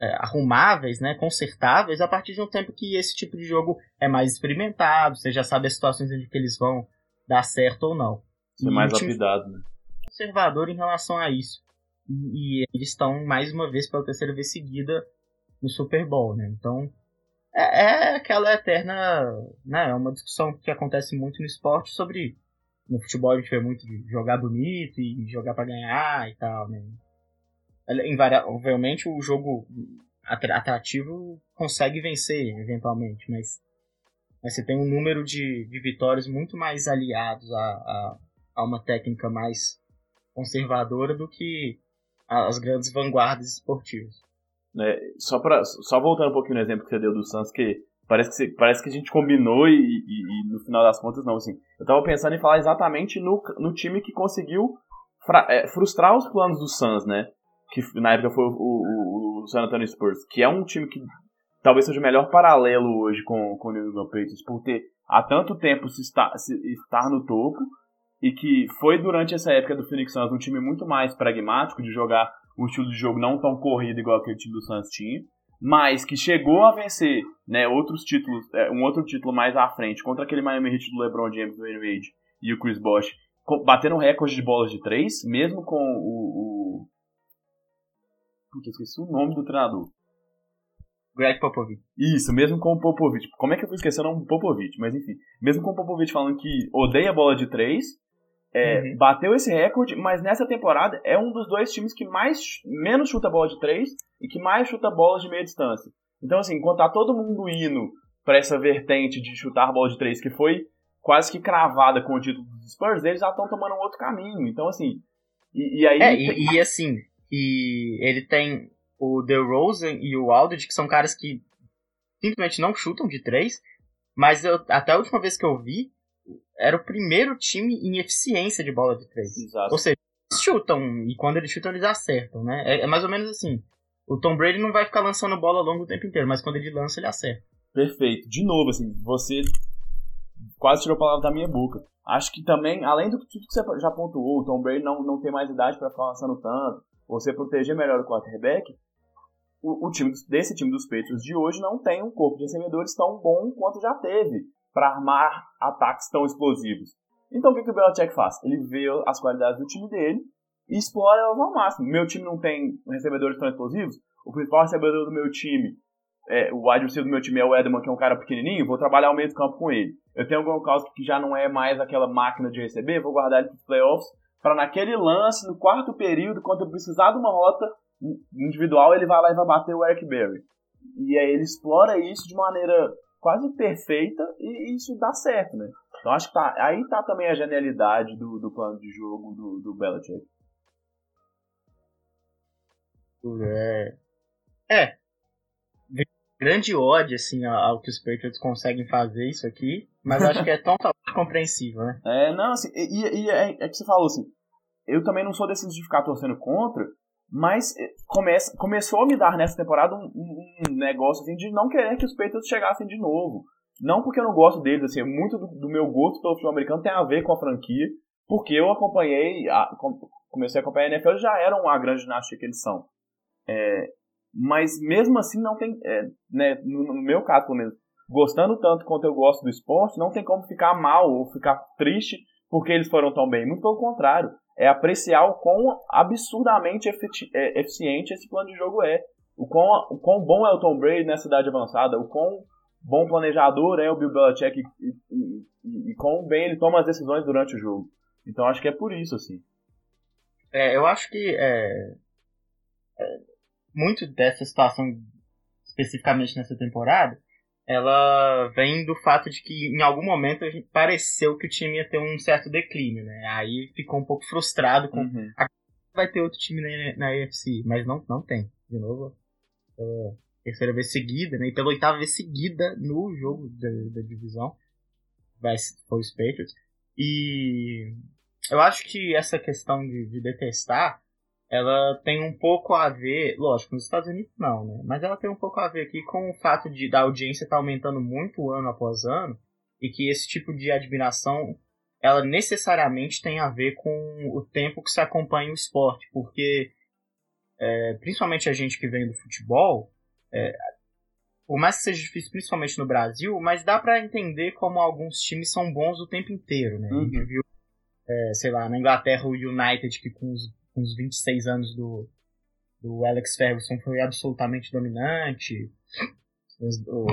Speaker 2: é, arrumáveis, né, consertáveis, a partir de um tempo que esse tipo de jogo é mais experimentado, você já sabe as situações em que eles vão dar certo ou não.
Speaker 1: Ser mais lapidado, né?
Speaker 2: Conservador em relação a isso. E, e eles estão, mais uma vez, pela terceira vez seguida, no Super Bowl, né? Então, é, é aquela eterna, né, é uma discussão que acontece muito no esporte sobre no futebol a gente vê muito de jogar bonito e jogar para ganhar e tal, né? Invariavelmente o jogo atrativo consegue vencer eventualmente, mas, mas você tem um número de, de vitórias muito mais aliados a, a, a uma técnica mais conservadora do que as grandes vanguardas esportivas.
Speaker 1: Né? Só, só voltando um pouquinho no exemplo que você deu do Santos, que parece que, parece que a gente combinou e, e, e, no final das contas não, assim. Eu tava pensando em falar exatamente no, no time que conseguiu fra, é, frustrar os planos do Suns, né? Que na época foi o, o, o San Antonio Spurs, que é um time que talvez seja o melhor paralelo hoje com, com o New England Patriots, por ter há tanto tempo se estar, se estar no topo, e que foi durante essa época do Phoenix Suns um time muito mais pragmático, de jogar um estilo de jogo não tão corrido igual aquele time do Suns tinha, mas que chegou a vencer né, outros títulos, é, um outro título mais à frente contra aquele Miami Heat do LeBron James, do Wade e o Chris Bosh, batendo recorde de bolas de três, mesmo com o, o... Puta, esqueci o nome do treinador.
Speaker 2: Greg Popovich.
Speaker 1: Isso, mesmo com o Popovich. Como é que eu fui esquecer o nome do Popovich? Mas enfim, mesmo com o Popovich falando que odeia bola de três, é, uhum. Bateu esse recorde, mas nessa temporada é um dos dois times que mais menos chuta bola de três e que mais chuta bolas de meia distância. Então, assim, enquanto tá todo mundo indo para essa vertente de chutar bola de três, que foi quase que cravada com o título dos Spurs, eles já estão tomando um outro caminho. Então, assim. E, e aí.
Speaker 2: É, e, e, assim, e ele tem o DeRozan e o Aldridge, que são caras que simplesmente não chutam de três, mas eu, até a última vez que eu vi, era o primeiro time em eficiência de bola de três. Exato. Ou seja, eles chutam, e quando eles chutam, eles acertam, né? É, é, mais ou menos assim. O Tom Brady não vai ficar lançando bola ao longo do tempo inteiro, mas quando ele lança, ele acerta.
Speaker 1: Perfeito. De novo, assim, você quase tirou a palavra da minha boca. Acho que também, além do tudo que você já pontuou, o Tom Brady não, não tem mais idade para ficar lançando tanto, você proteger melhor o quarterback, o, o time desse time dos Patriots de hoje não tem um corpo de recebedores tão bom quanto já teve para armar ataques tão explosivos. Então o que, que o Belichick faz? Ele vê as qualidades do time dele e explora elas ao máximo. Meu time não tem recebedores tão explosivos. O principal recebedor do meu time, é, o wide receiver do meu time é o Edelman, que é um cara pequenininho, vou trabalhar o meio do campo com ele. Eu tenho algum caso que já não é mais aquela máquina de receber, vou guardar ele para os playoffs, para naquele lance, no quarto período, quando eu precisar de uma rota individual, ele vai lá e vai bater o Eric Berry. E aí ele explora isso de maneira quase perfeita e isso dá certo, né? Então acho que tá, aí tá também a genialidade do, do plano de jogo do, do Belichick.
Speaker 2: É. É. Grande ódio, assim, ao que os Patriots conseguem fazer isso aqui, mas acho que é tão compreensível, né?
Speaker 1: É, não, assim, e, e é, é que você falou assim, eu também não sou desses de ficar torcendo contra, mas eh, começa, começou a me dar nessa temporada um, um, negócio assim, de não querer que os Patriots chegassem de novo. Não porque eu não gosto deles, assim, muito do, do meu gosto pelo futebol americano tem a ver com a franquia, porque eu acompanhei, a, comecei a acompanhar a NFL, já eram a grande ginástica que eles são. É, mas mesmo assim não tem, é, né, no, no, meu caso pelo menos, gostando tanto quanto eu gosto do esporte, não tem como ficar mal ou ficar triste porque eles foram tão bem. Muito pelo contrário, é apreciar o quão absurdamente é, eficiente esse plano de jogo é. O quão, o quão bom é o Tom Brady nessa idade avançada, o quão bom planejador é o Bill Belichick e, e, e, e quão bem ele toma as decisões durante o jogo. Então acho que é por isso, assim.
Speaker 2: É, eu acho que é, é, muito dessa situação, especificamente nessa temporada, ela vem do fato de que em algum momento a gente pareceu que o time ia ter um certo declínio, né? Aí ficou um pouco frustrado com uhum. vai ter outro time na, na AFC, mas não não tem. De novo, pela terceira vez seguida, né? E pela oitava vez seguida no jogo da, da divisão vai foi os Patriots. E eu acho que essa questão de, de detestar ela tem um pouco a ver, lógico, nos Estados Unidos não, né? Mas ela tem um pouco a ver aqui com o fato de da audiência estar tá aumentando muito ano após ano e que esse tipo de admiração ela necessariamente tem a ver com o tempo que se acompanha o esporte, porque é, principalmente a gente que vem do futebol, é, por mais que seja difícil, principalmente no Brasil, mas dá para entender como alguns times são bons o tempo inteiro, né? Uhum. A gente uhum. viu, é, sei lá, na Inglaterra o United que com os com os 26 anos do, do Alex Ferguson foi absolutamente dominante.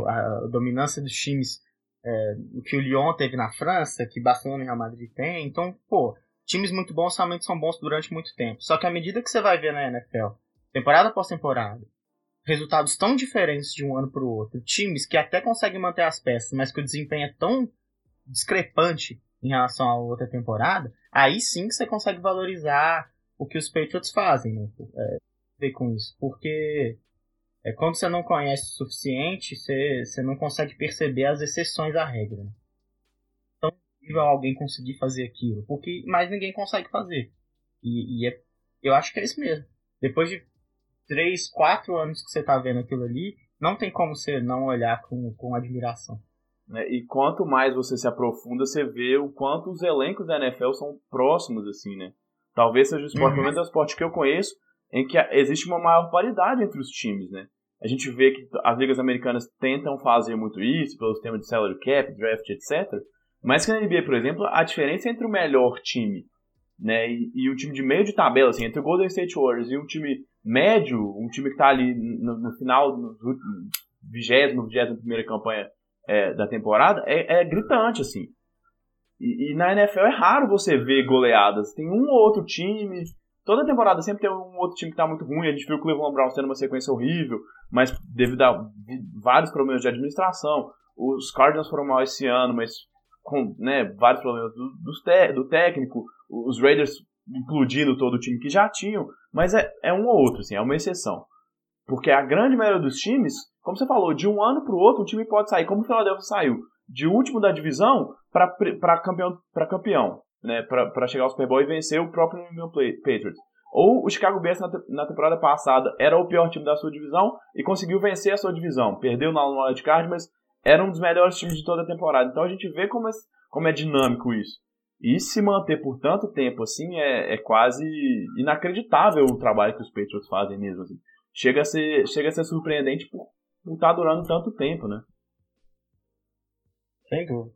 Speaker 2: A, dominância dos times, é, que o Lyon teve na França, que Barcelona e Real Madrid tem. Então, pô, times muito bons realmente são bons durante muito tempo. Só que à medida que você vai ver na NFL, temporada após temporada, resultados tão diferentes de um ano para o outro, times que até conseguem manter as peças, mas que o desempenho é tão discrepante em relação à outra temporada, aí sim que você consegue valorizar o que os Patriots fazem, né? É, ver com isso. Porque é, quando você não conhece o suficiente, você, você não consegue perceber as exceções à regra. Né? Então, é possível alguém conseguir fazer aquilo, porque mais ninguém consegue fazer. E, e é, eu acho que é isso mesmo. Depois de 3, 4 anos que você está vendo aquilo ali, não tem como você não olhar com, com admiração.
Speaker 1: É, e quanto mais você se aprofunda, você vê o quanto os elencos da NFL são próximos, assim, né? Talvez seja o esporte, uhum. pelo menos é o esporte que eu conheço, em que existe uma maior paridade entre os times, né? A gente vê que as ligas americanas tentam fazer muito isso, pelo sistema de salary cap, draft, etc. Mas que na NBA, por exemplo, a diferença entre o melhor time né, e, e o time de meio de tabela, assim, entre o Golden State Warriors e um time médio, um time que está ali no, no, final, no vigésimo, vigésimo primeira campanha é, da temporada, é, é gritante, assim. E, e, na NFL é raro você ver goleadas. Tem um ou outro time. Toda temporada sempre tem um outro time que tá muito ruim. A gente viu o Cleveland Browns tendo uma sequência horrível, mas devido a vários problemas de administração. Os Cardinals foram mal esse ano, mas com né, vários problemas do, do, do técnico. Os Raiders implodindo todo o time que já tinham. Mas é, é um ou outro, assim, é uma exceção. Porque a grande maioria dos times, como você falou, de um ano para o outro, um time pode sair, como o Philadelphia saiu de último da divisão para campeão, campeão né, para chegar ao Super Bowl e vencer o próprio New England Patriots. Ou o Chicago Bears na, na, temporada passada era o pior time da sua divisão e conseguiu vencer a sua divisão. Perdeu na wild card, mas era um dos melhores times de toda a temporada. Então a gente vê como é, como é dinâmico isso. E se manter por tanto tempo assim é, é quase inacreditável o trabalho que os Patriots fazem mesmo. Assim. Chega, a ser, chega a ser surpreendente por, por estar tá durando tanto tempo, né?
Speaker 2: Sem dúvida.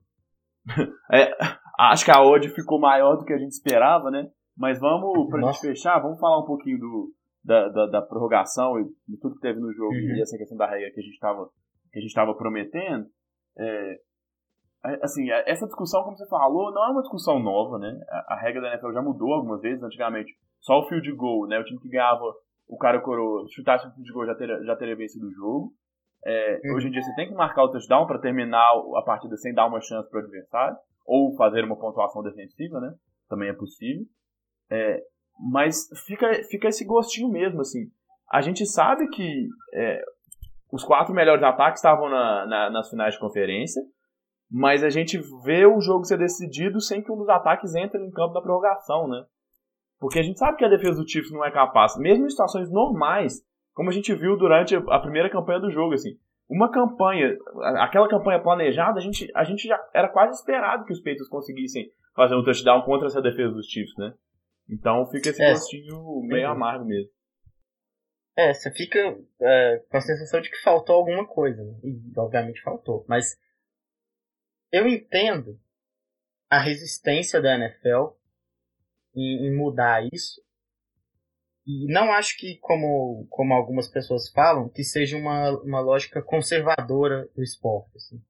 Speaker 1: É, acho que a odd ficou maior do que a gente esperava, né? Mas vamos, pra Nossa. gente fechar, vamos falar um pouquinho do, da, da, da prorrogação e de tudo que teve no jogo uhum. e essa questão da regra que a gente estava que a gente estava prometendo. É, é, assim, é, essa discussão, como você falou, não é uma discussão nova, né? A, a, regra da NFL já mudou algumas vezes, antigamente. Só o field goal, né? O time que ganhava o cara coroa, chutasse o field goal já teria, já teria vencido o jogo. É, uhum. Hoje em dia você tem que marcar o touchdown para terminar a partida sem dar uma chance para o adversário, ou fazer uma pontuação defensiva, né? Também é possível. É, mas fica, fica esse gostinho mesmo, assim. A gente sabe que é, os quatro melhores ataques estavam na, na, nas finais de conferência, mas a gente vê o jogo ser decidido sem que um dos ataques entre em campo da prorrogação, né? Porque a gente sabe que a defesa do Chiefs não é capaz, mesmo em situações normais, como a gente viu durante a primeira campanha do jogo, assim. uma campanha, aquela campanha planejada, a gente, a gente já era quase esperado que os Patriots conseguissem fazer um touchdown contra essa defesa dos Chiefs, né? Então fica esse é, gostinho meio amargo mesmo.
Speaker 2: É, você fica é, com a sensação de que faltou alguma coisa, né? E obviamente faltou. Mas eu entendo a resistência da NFL em, em mudar isso. E não acho que, como, como algumas pessoas falam, que seja uma, uma lógica conservadora do esporte. Assim.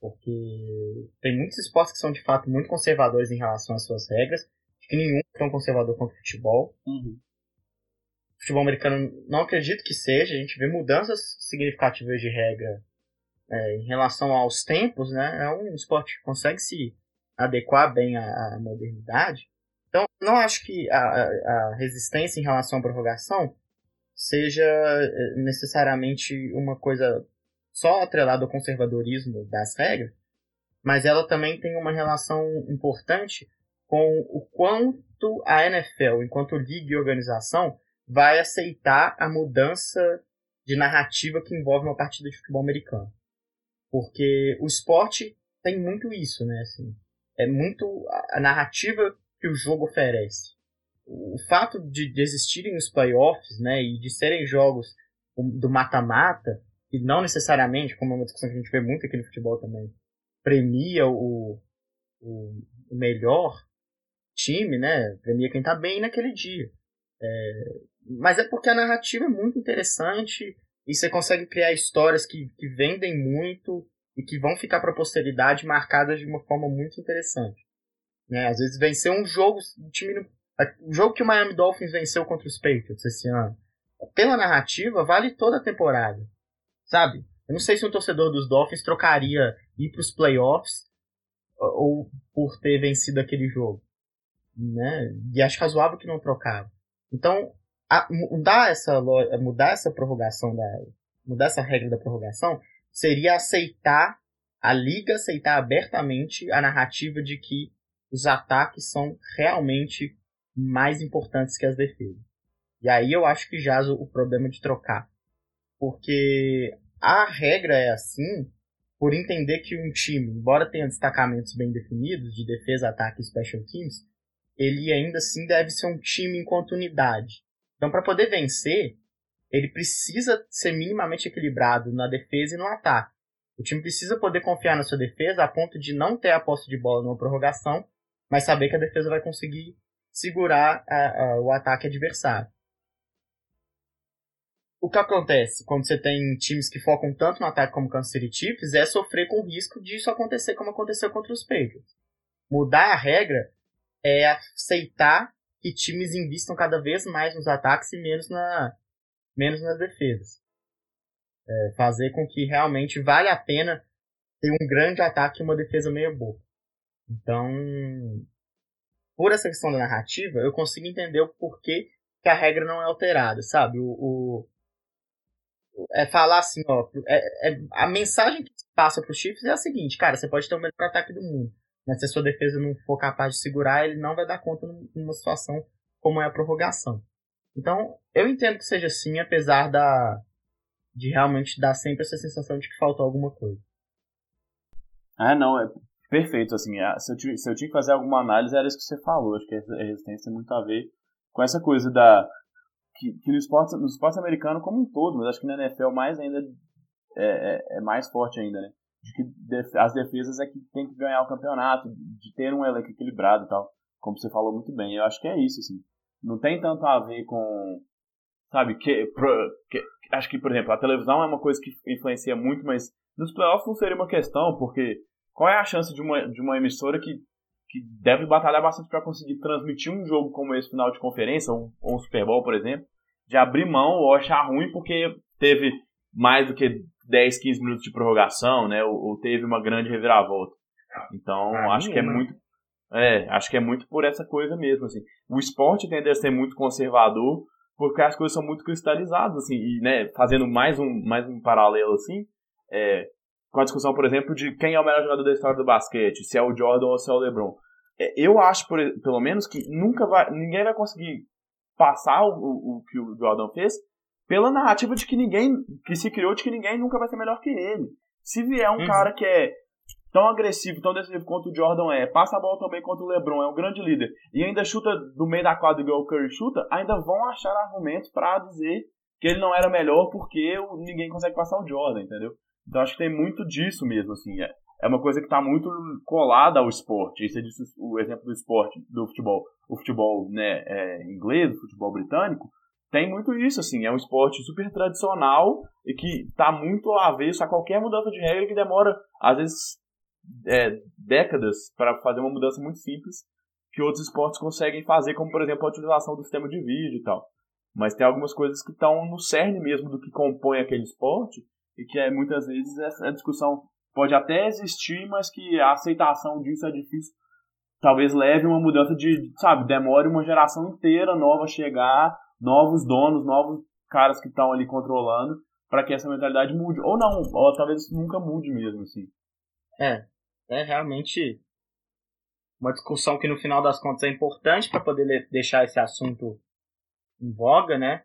Speaker 2: Porque tem muitos esportes que são de fato muito conservadores em relação às suas regras. Acho que nenhum é tão conservador quanto o futebol. Uhum. O futebol americano não acredito que seja. A gente vê mudanças significativas de regra é, em relação aos tempos, né? É um esporte que consegue se adequar bem à, à modernidade. Não acho que a, a, resistência em relação à prorrogação seja é, necessariamente uma coisa só atrelada ao conservadorismo das regras, mas ela também tem uma relação importante com o quanto a NFL, enquanto liga e organização, vai aceitar a mudança de narrativa que envolve uma partida de futebol americano. Porque o esporte tem muito isso, né? Assim, é muito a narrativa que o jogo oferece. O fato de, de existirem os playoffs, né, e de serem jogos do mata-mata, e não necessariamente, como é uma discussão que a gente vê muito aqui no futebol também, premia o, o, o melhor time, né, premia quem tá bem naquele dia. É, mas é porque a narrativa é muito interessante e você consegue criar histórias que, que vendem muito e que vão ficar para a posteridade marcadas de uma forma muito interessante. Né? Às vezes vencer um jogo, um time o jogo que o Miami Dolphins venceu contra os Patriots esse ano, pela narrativa, vale toda a temporada. Sabe? Eu não sei se um torcedor dos Dolphins trocaria ir para os playoffs ou por ter vencido aquele jogo. Né? E acho razoável que não trocava. Então, a, mudar essa mudar essa prorrogação da mudar essa regra da prorrogação seria aceitar a liga aceitar abertamente a narrativa de que os ataques são realmente mais importantes que as defesas. E aí eu acho que jaz o problema de trocar. Porque a regra é assim por entender que um time, embora tenha destacamentos bem definidos de defesa, ataque e special teams, ele ainda assim deve ser um time enquanto unidade. Então, para poder vencer, ele precisa ser minimamente equilibrado na defesa e no ataque. O time precisa poder confiar na sua defesa a ponto de não ter a posse de bola numa prorrogação, mas saber que a defesa vai conseguir segurar a, a, o ataque adversário. O que acontece quando você tem times que focam tanto no ataque como o Kansas City Chiefs é sofrer com o risco disso acontecer como aconteceu contra os Patriots. Mudar a regra é aceitar que times investam cada vez mais nos ataques e menos, na, menos nas defesas. É fazer com que realmente vale a pena ter um grande ataque e uma defesa meio boa. Então, por essa questão da narrativa, eu consigo entender o porquê que a regra não é alterada, sabe? O, o é falar assim, ó, é, é, a mensagem que passa para os Chiefs é a seguinte, cara, você pode ter o melhor ataque do mundo, mas se a sua defesa não for capaz de segurar, ele não vai dar conta numa situação como é a prorrogação. Então, eu entendo que seja assim, apesar da de realmente dar sempre essa sensação de que faltou alguma coisa.
Speaker 1: Ah, não, é perfeito, assim, se eu, se eu tinha que fazer alguma análise, era isso que você falou, acho que a resistência tem muito a ver com essa coisa da, que, que no, esporte, no esporte americano como um todo, mas acho que na NFL mais ainda é, é, é mais forte ainda, né? De que def, as defesas é que tem que ganhar o campeonato, de ter um elenco equilibrado e tal, como você falou muito bem. Eu acho que é isso, assim. Não tem tanto a ver com, sabe, que, pro, que acho que, por exemplo, a televisão é uma coisa que influencia muito, mas nos playoffs não seria uma questão, porque qual é a chance de uma, de uma emissora que, que deve batalhar bastante para conseguir transmitir um jogo como esse final de conferência, ou, ou um Super Bowl, por exemplo, de abrir mão ou achar ruim porque teve mais do que 10, 15 minutos de prorrogação, né? Ou, ou teve uma grande reviravolta. Então, ah, acho que é muito. É, acho que é muito por essa coisa mesmo, assim. O esporte tende a ser muito conservador, porque as coisas são muito cristalizadas, assim, e, né, fazendo mais um, mais um paralelo, assim, é, com a discussão, por exemplo, de quem é o melhor jogador da história do basquete, se é o Jordan ou se é o LeBron. É, eu acho, por, pelo menos, que nunca vai, ninguém vai conseguir passar o, o, o que o Jordan fez, pela narrativa de que ninguém, que se criou de que ninguém nunca vai ser melhor que ele. Se vier um
Speaker 2: Uhum.
Speaker 1: cara que é tão agressivo, tão decisivo quanto o Jordan é, passa a bola também contra o LeBron, é um grande líder, e ainda chuta do meio da quadra igual o Curry chuta, ainda vão achar argumentos pra dizer que ele não era melhor porque ninguém consegue passar o Jordan, entendeu? Então acho que tem muito disso mesmo, assim. É, é uma coisa que tá muito colada ao esporte. Isso é disso, o exemplo do esporte, do futebol. O futebol né, é, inglês, o futebol britânico, tem muito isso, assim. É um esporte super tradicional e que tá muito avesso a qualquer mudança de regra que demora, às vezes, é, décadas para fazer uma mudança muito simples que outros esportes conseguem fazer, como por exemplo a utilização do sistema de vídeo e tal. Mas tem algumas coisas que estão no cerne mesmo do que compõe aquele esporte e que é, muitas vezes essa discussão pode até existir, mas que a aceitação disso é difícil. Talvez leve uma mudança de, sabe, demore uma geração inteira nova chegar, novos donos, novos caras que estão ali controlando, para que essa mentalidade mude. Ou não, ou talvez nunca mude mesmo, assim.
Speaker 2: É, é realmente uma discussão que no final das contas é importante para poder deixar esse assunto em voga, né?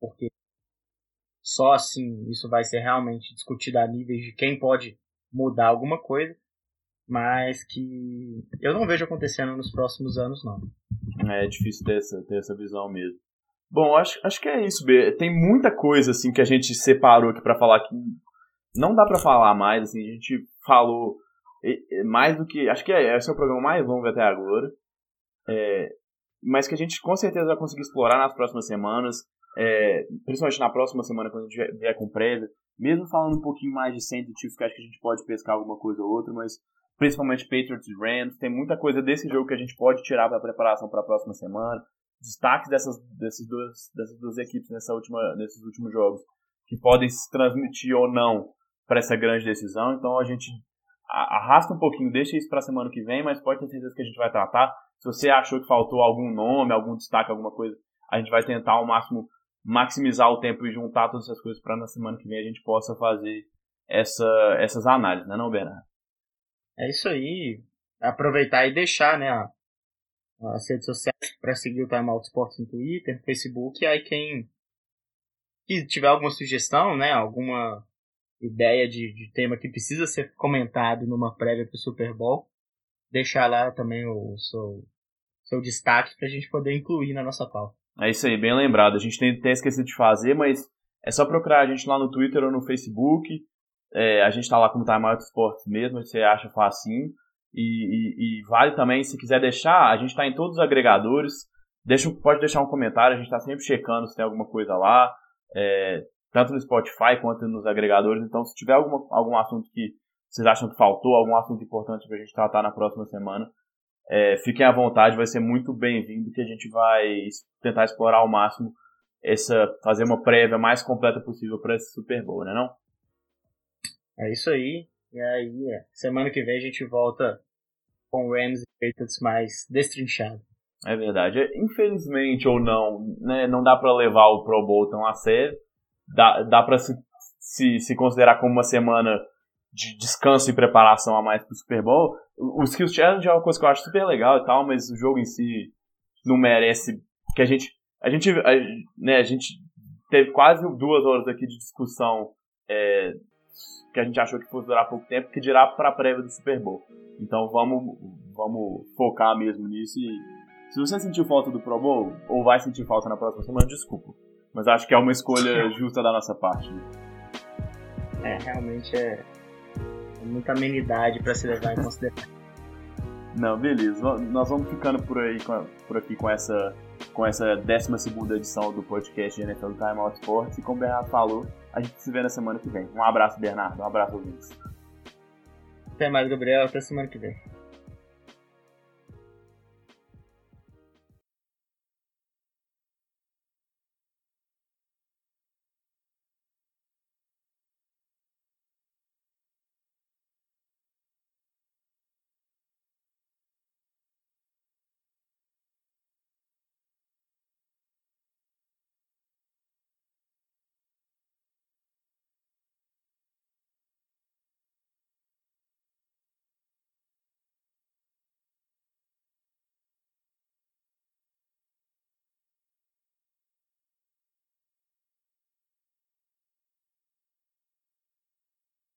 Speaker 2: Porque só assim isso vai ser realmente discutido a níveis de quem pode mudar alguma coisa, mas que eu não vejo acontecendo nos próximos anos, não.
Speaker 1: É difícil ter essa, ter essa visão mesmo. Bom, acho, acho que é isso, B. Tem muita coisa assim que a gente separou aqui pra falar que não dá pra falar mais, assim, a gente falou mais do que. Acho que é, esse é o programa mais longo até agora. É, mas que a gente com certeza vai conseguir explorar nas próximas semanas. É, principalmente na próxima semana, quando a gente vier- com prévia. Mesmo falando um pouquinho mais de Saints e Chiefs, que acho que a gente pode pescar alguma coisa ou outra, mas principalmente Patriots e Rams. Tem muita coisa desse jogo que a gente pode tirar para preparação para a próxima semana. Destaques dessas, desses duas, dessas duas equipes nessa última, nesses últimos jogos que podem se transmitir ou não para essa grande decisão. Então a gente arrasta um pouquinho, deixa isso para a semana que vem, mas pode ter certeza que a gente vai tratar. Se você achou que faltou algum nome, algum destaque, alguma coisa, a gente vai tentar ao máximo maximizar o tempo e juntar todas essas coisas para na semana que vem a gente possa fazer essa, essas análises, né, não, Bernardo?
Speaker 2: É isso aí. Aproveitar e deixar, né, as redes sociais para seguir o Time Out Sports no Twitter, no Facebook, aí quem que tiver alguma sugestão, né, alguma ideia de, de tema que precisa ser comentado numa prévia para o Super Bowl, deixar lá também o seu, seu destaque para a gente poder incluir na nossa pauta.
Speaker 1: É isso aí, bem lembrado. A gente tem até esquecido de fazer, mas é só procurar a gente lá no Twitter ou no Facebook. É, a gente tá lá como Time Out Sports mesmo, você acha facinho. E, e- e vale também, se quiser deixar, a gente tá em todos os agregadores. Deixa, pode deixar um comentário, a gente tá sempre checando se tem alguma coisa lá. é, tanto no Spotify quanto nos agregadores. Então, se tiver alguma, algum assunto que vocês acham que faltou, algum assunto importante pra gente tratar na próxima semana, é, fiquem à vontade, vai ser muito bem-vindo que a gente vai tentar explorar ao máximo essa fazer uma prévia mais completa possível para esse Super Bowl, né não?
Speaker 2: É isso aí. E aí, é, semana que vem a gente volta com o Rams e Patriots mais destrinchado.
Speaker 1: É verdade. É, Infelizmente ou não, né, não dá para levar o Pro Bowl tão a sério. Dá, dá para se, se, se considerar como uma semana de descanso e preparação a mais pro Super Bowl. O Skills Challenge é uma coisa que eu acho super legal e tal, mas o jogo em si não merece que a gente a gente a, né, a gente teve quase duas horas aqui de discussão é, que a gente achou que fosse durar pouco tempo, que dirá para a prévia do Super Bowl. Então vamos vamos focar mesmo nisso e se você sentiu falta do Pro Bowl, ou vai sentir falta na próxima semana, desculpa. Mas acho que é uma escolha justa da nossa parte. né?
Speaker 2: É, realmente é muita amenidade para se levar em consideração.
Speaker 1: Não, beleza. Nós vamos ficando por aí, por aqui com essa, com essa 12 edição do podcast NFL do Time Out Sports. E como o Bernardo falou, a gente se vê na semana que vem. Um abraço, Bernardo. Um abraço, ouvintes.
Speaker 2: Até mais, Gabriel. Até semana que vem.